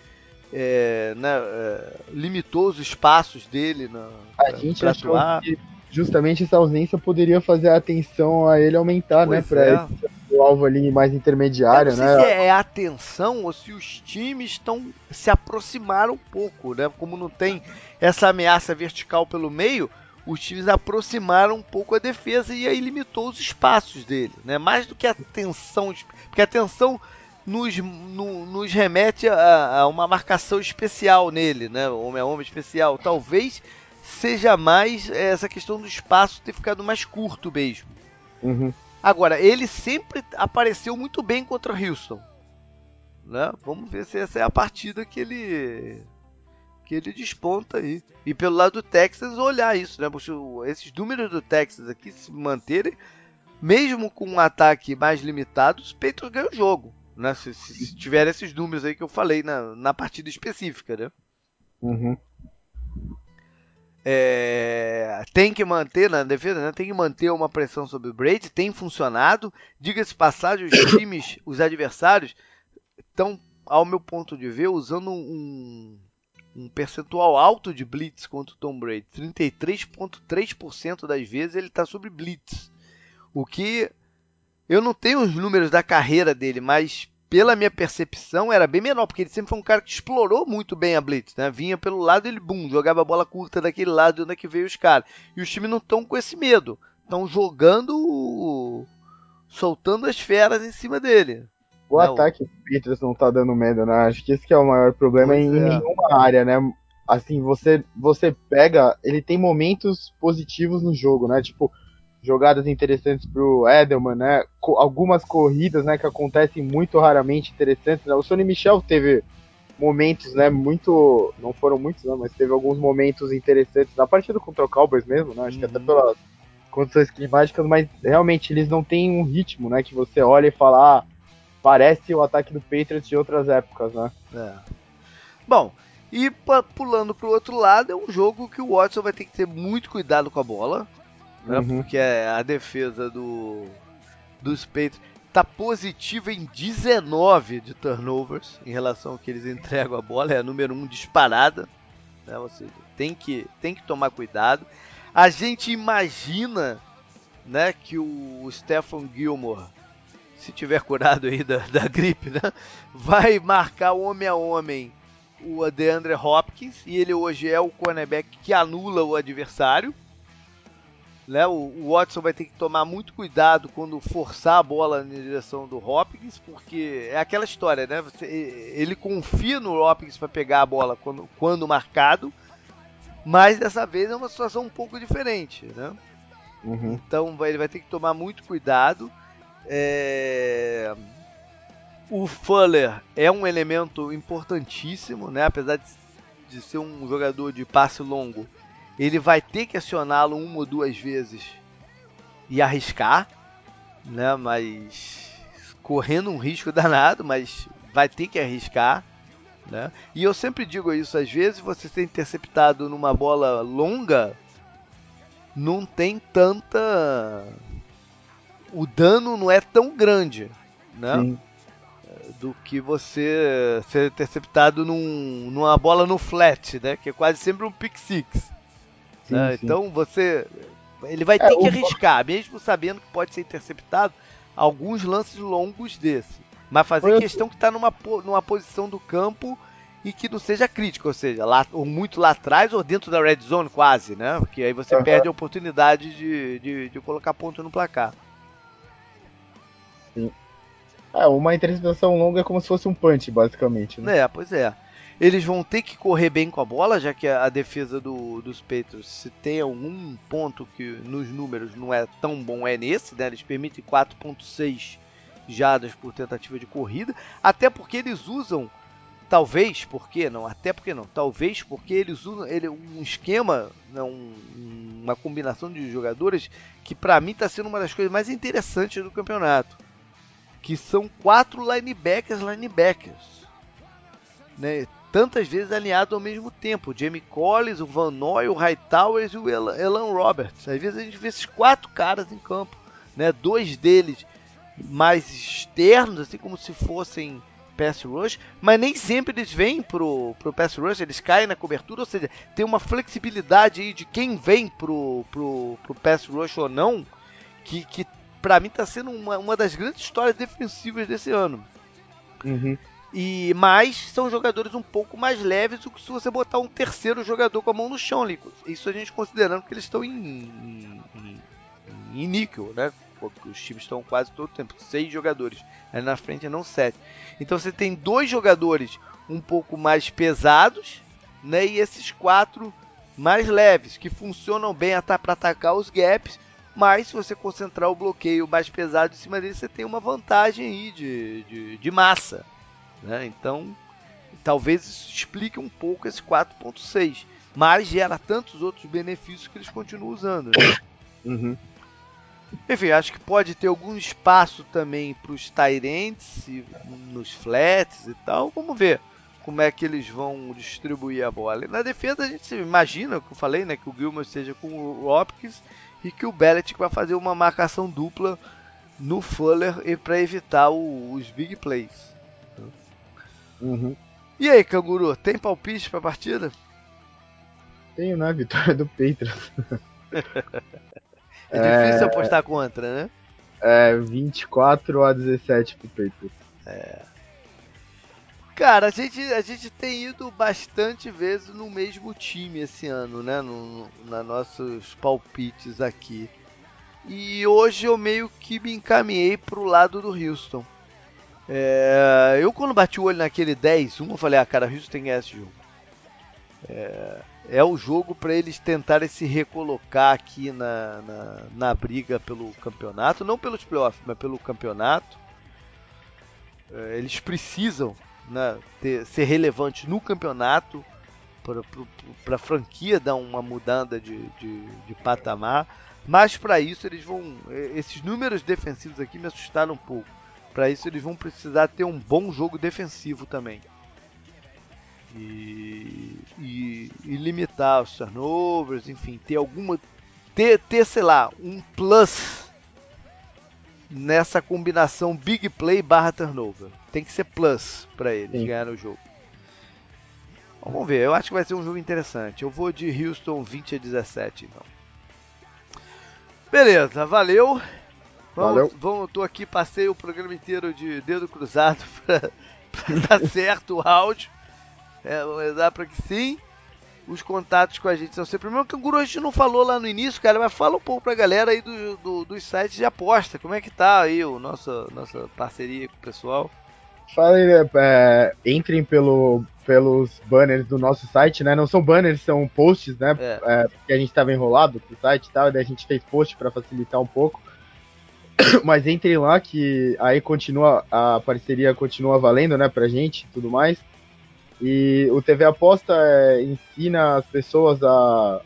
é, né, é, limitou os espaços dele na, a gente achou atuar. que justamente essa ausência poderia fazer a atenção a ele aumentar, né, pois né? Pra é. o alvo ali mais intermediário, não né? Se é a atenção ou se os times estão se aproximaram um pouco, né? Como não tem essa ameaça vertical pelo meio, os times aproximaram um pouco a defesa e aí limitou os espaços dele, né? Mais do que a tensão, porque a tensão nos, no, nos remete a, a, uma marcação especial nele, né? Homem a homem especial. Talvez seja mais essa questão do espaço ter ficado mais curto mesmo. Uhum. Agora, ele sempre apareceu muito bem contra o Houston. Né? Vamos ver se essa é a partida que ele que ele desponta aí. E pelo lado do Texas, olhar isso, né? Porque esses números do Texas aqui se manterem, mesmo com um ataque mais limitado, os Patriots ganham o jogo. Né? Se, se, se, tiver esses números aí que eu falei na, na partida específica, né? Uhum. É, tem que manter na defesa, né? tem que manter uma pressão sobre o Brady, tem funcionado. Diga-se passagem, os times, os adversários, estão, ao meu ponto de ver, usando um, um percentual alto de blitz contra o Tom Brady. 33,3% das vezes ele está sobre blitz. O que eu não tenho os números da carreira dele, mas pela minha percepção, era bem menor, porque ele sempre foi um cara que explorou muito bem a blitz, né? Vinha pelo lado ele, bum, jogava a bola curta daquele lado onde é que veio os caras. E os times não estão com esse medo. Estão jogando, soltando as feras em cima dele. O né? ataque do Patriots não tá dando medo, né? Acho que esse que é o maior problema em é. nenhuma área, né? Assim, você, você pega, ele tem momentos positivos no jogo, né? Tipo, jogadas interessantes pro Edelman, né? Co algumas corridas, né, que acontecem muito raramente interessantes. Né? O Sonny Michel teve momentos, né, muito, não foram muitos, né, mas teve alguns momentos interessantes na partida contra o Cowboys mesmo, né? Acho uhum. que até uhum. pelas condições climáticas, mas realmente eles não têm um ritmo, né, que você olha e fala, ah, parece o ataque do Patriots de outras épocas, né? É. Bom, e pulando pro outro lado, é um jogo que o Watson vai ter que ter muito cuidado com a bola, né? Uhum. Porque a defesa do, dos Patriots tá positiva em 19 de turnovers em relação ao que eles entregam a bola, é a número 1 um disparada. Né? Ou seja, tem que, tem que tomar cuidado. A gente imagina né, que o Stephen Gilmore, se tiver curado aí da, da gripe, né, vai marcar homem a homem o DeAndre Hopkins e ele hoje é o cornerback que anula o adversário. Né? O, Watson vai ter que tomar muito cuidado quando forçar a bola na direção do Hopkins, porque é aquela história, né? Ele confia no Hopkins para pegar a bola quando, quando marcado, mas dessa vez é uma situação um pouco diferente, né? Uhum. Então ele vai ter que tomar muito cuidado. É... O Fuller é um elemento importantíssimo, né? Apesar de, de ser um jogador de passe longo, ele vai ter que acioná-lo uma ou duas vezes e arriscar, né? Mas correndo um risco danado, mas vai ter que arriscar, né? E eu sempre digo isso, às vezes você ser interceptado numa bola longa não tem tanta o dano não é tão grande, né? Sim. Do que você ser interceptado num, numa bola no flat, né? Que é quase sempre um pick six. Sim, né? sim. Então você. Ele vai é, ter que arriscar, mesmo sabendo que pode ser interceptado, alguns lances longos desse. Mas fazer Foi questão que está numa, numa posição do campo e que não seja crítica, ou seja, lá, ou muito lá atrás ou dentro da red zone quase, né? Porque aí você uhum. perde a oportunidade de, de, de, colocar ponto no placar. Sim. É, uma interceptação longa é como se fosse um punch, basicamente. Né? É, pois é. Eles vão ter que correr bem com a bola, já que a, defesa do, dos Patriots, se tem algum ponto que nos números não é tão bom, é nesse, né? Eles permitem 4.6 jadas por tentativa de corrida, até porque eles usam Talvez porque não, até porque não. Talvez porque eles usam ele, um esquema, né, um, uma combinação de jogadores que para mim está sendo uma das coisas mais interessantes do campeonato, que são quatro linebackers, linebackers, né? Tantas vezes alinhados ao mesmo tempo, o Jamie Collins, o Van Noy, o Hightower e o Elan Roberts. Às vezes a gente vê esses quatro caras em campo, né? Dois deles mais externos, assim como se fossem pass rush, mas nem sempre eles vêm pro, pro pass rush, eles caem na cobertura, ou seja, tem uma flexibilidade aí de quem vem pro, pro, pro pass rush ou não, que, que para mim está sendo uma, uma das grandes histórias defensivas desse ano. Uhum. E mais são jogadores um pouco mais leves do que se você botar um terceiro jogador com a mão no chão, Lico. Isso a gente considerando que eles estão em, em, em, em níquel, né? Porque os times estão quase todo o tempo, seis jogadores. Aí na frente não sete. Então você tem dois jogadores um pouco mais pesados, né? E esses quatro mais leves, que funcionam bem para atacar os gaps. Mas se você concentrar o bloqueio mais pesado em cima dele, você tem uma vantagem aí de, de, de massa. Né? Então, talvez isso explique um pouco esse 4.6. Mas gera tantos outros benefícios que eles continuam usando. Né? Uhum. Enfim, acho que pode ter algum espaço também para os Tyrants, nos flats e tal. Vamos ver como é que eles vão distribuir a bola. E na defesa a gente imagina, que eu falei, né, que o Gilmore esteja com o Hopkins e que o Belichick vai fazer uma marcação dupla no Fuller para evitar o, os big plays. Uhum. E aí, Canguru, tem palpite para a partida? Tenho, né? Vitória do Patriots. É difícil é... apostar contra, né? É, 24 a 17 pro Patriots. É. Cara, a gente, a gente tem ido bastante vezes no mesmo time esse ano, né? No, no, na nossos palpites aqui. E hoje eu meio que me encaminhei pro lado do Houston. É, eu quando bati o olho naquele 10-1, eu falei, ah cara, Houston tem esse jogo. É, é o jogo para eles tentarem se recolocar aqui na, na, na, briga pelo campeonato, não pelos playoffs, mas pelo campeonato. É, eles precisam né, ter, ser relevantes no campeonato para a franquia dar uma mudança de, de, de patamar. Mas para isso eles vão. Esses números defensivos aqui me assustaram um pouco. Para isso eles vão precisar ter um bom jogo defensivo também e, e, e limitar os turnovers, enfim, ter alguma. Ter, ter, sei lá, um plus nessa combinação big play barra turnover. Tem que ser plus para eles ganhar o jogo. Vamos ver, eu acho que vai ser um jogo interessante. Eu vou de Houston 20 a 17, então. Beleza, valeu. Vamos, valeu. Vamos, tô aqui, passei o programa inteiro de dedo cruzado para dar certo o áudio. É, vamos dar para que sim. Os contatos com a gente são sempre. Meu canguru a gente não falou lá no início, cara, mas fala um pouco pra galera aí do, do, dos sites de aposta. Como é que tá aí o nossa, nossa parceria com o pessoal? Fala aí, né, é, entrem pelo, pelos banners do nosso site, né? Não são banners, são posts, né? É. É, porque a gente estava enrolado pro site e tal, e daí a gente fez post para facilitar um pouco. Mas entrem lá que aí continua, a parceria continua valendo, né, pra gente e tudo mais. E o TV Aposta é, ensina as pessoas a,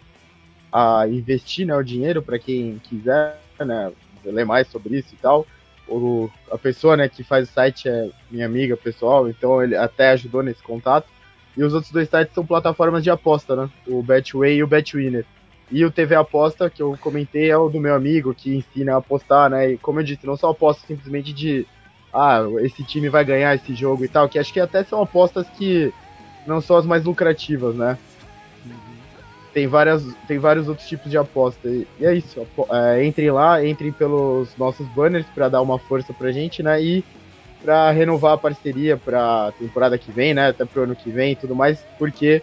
a investir né, o dinheiro para quem quiser né, ler mais sobre isso e tal. O, a pessoa né, que faz o site é minha amiga pessoal, então ele até ajudou nesse contato. E os outros dois sites são plataformas de aposta, né? O Betway e o Betwinner. E o TV Aposta, que eu comentei, é o do meu amigo que ensina a apostar, né? E como eu disse, não só aposta simplesmente de ah, esse time vai ganhar esse jogo e tal, que acho que até são apostas que não são as mais lucrativas, né? Tem, várias, tem vários outros tipos de aposta. E, é isso. É, entrem lá, entrem pelos nossos banners para dar uma força pra gente, né? E para renovar a parceria pra temporada que vem, né? Até pro ano que vem e tudo mais, porque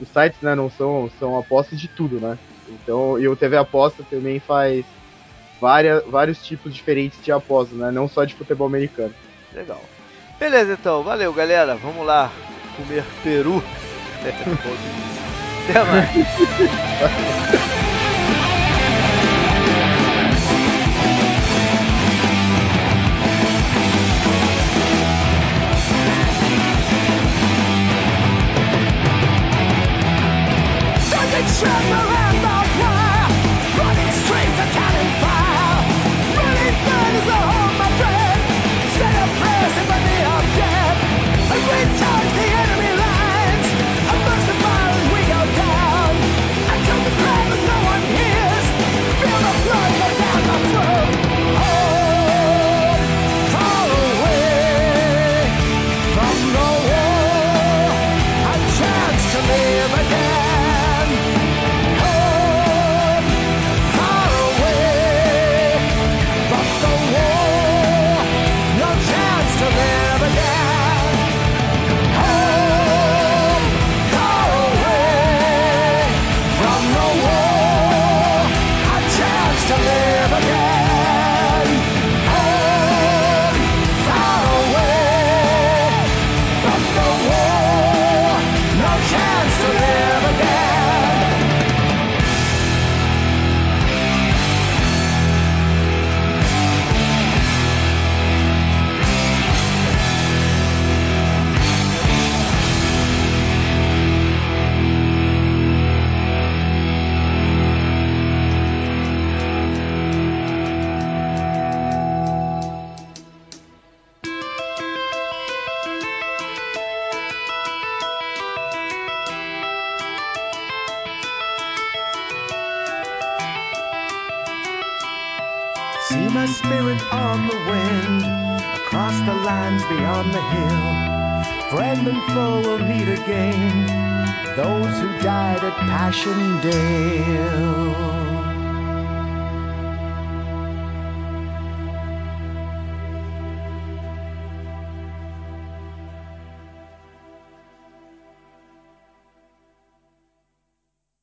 os sites, né, não são, são apostas de tudo, né? Então, e o TV Aposta também faz várias, vários tipos diferentes de apostas, né? Não só de futebol americano. Legal. Beleza, então. Valeu, galera. Vamos lá comer peru. Até mais.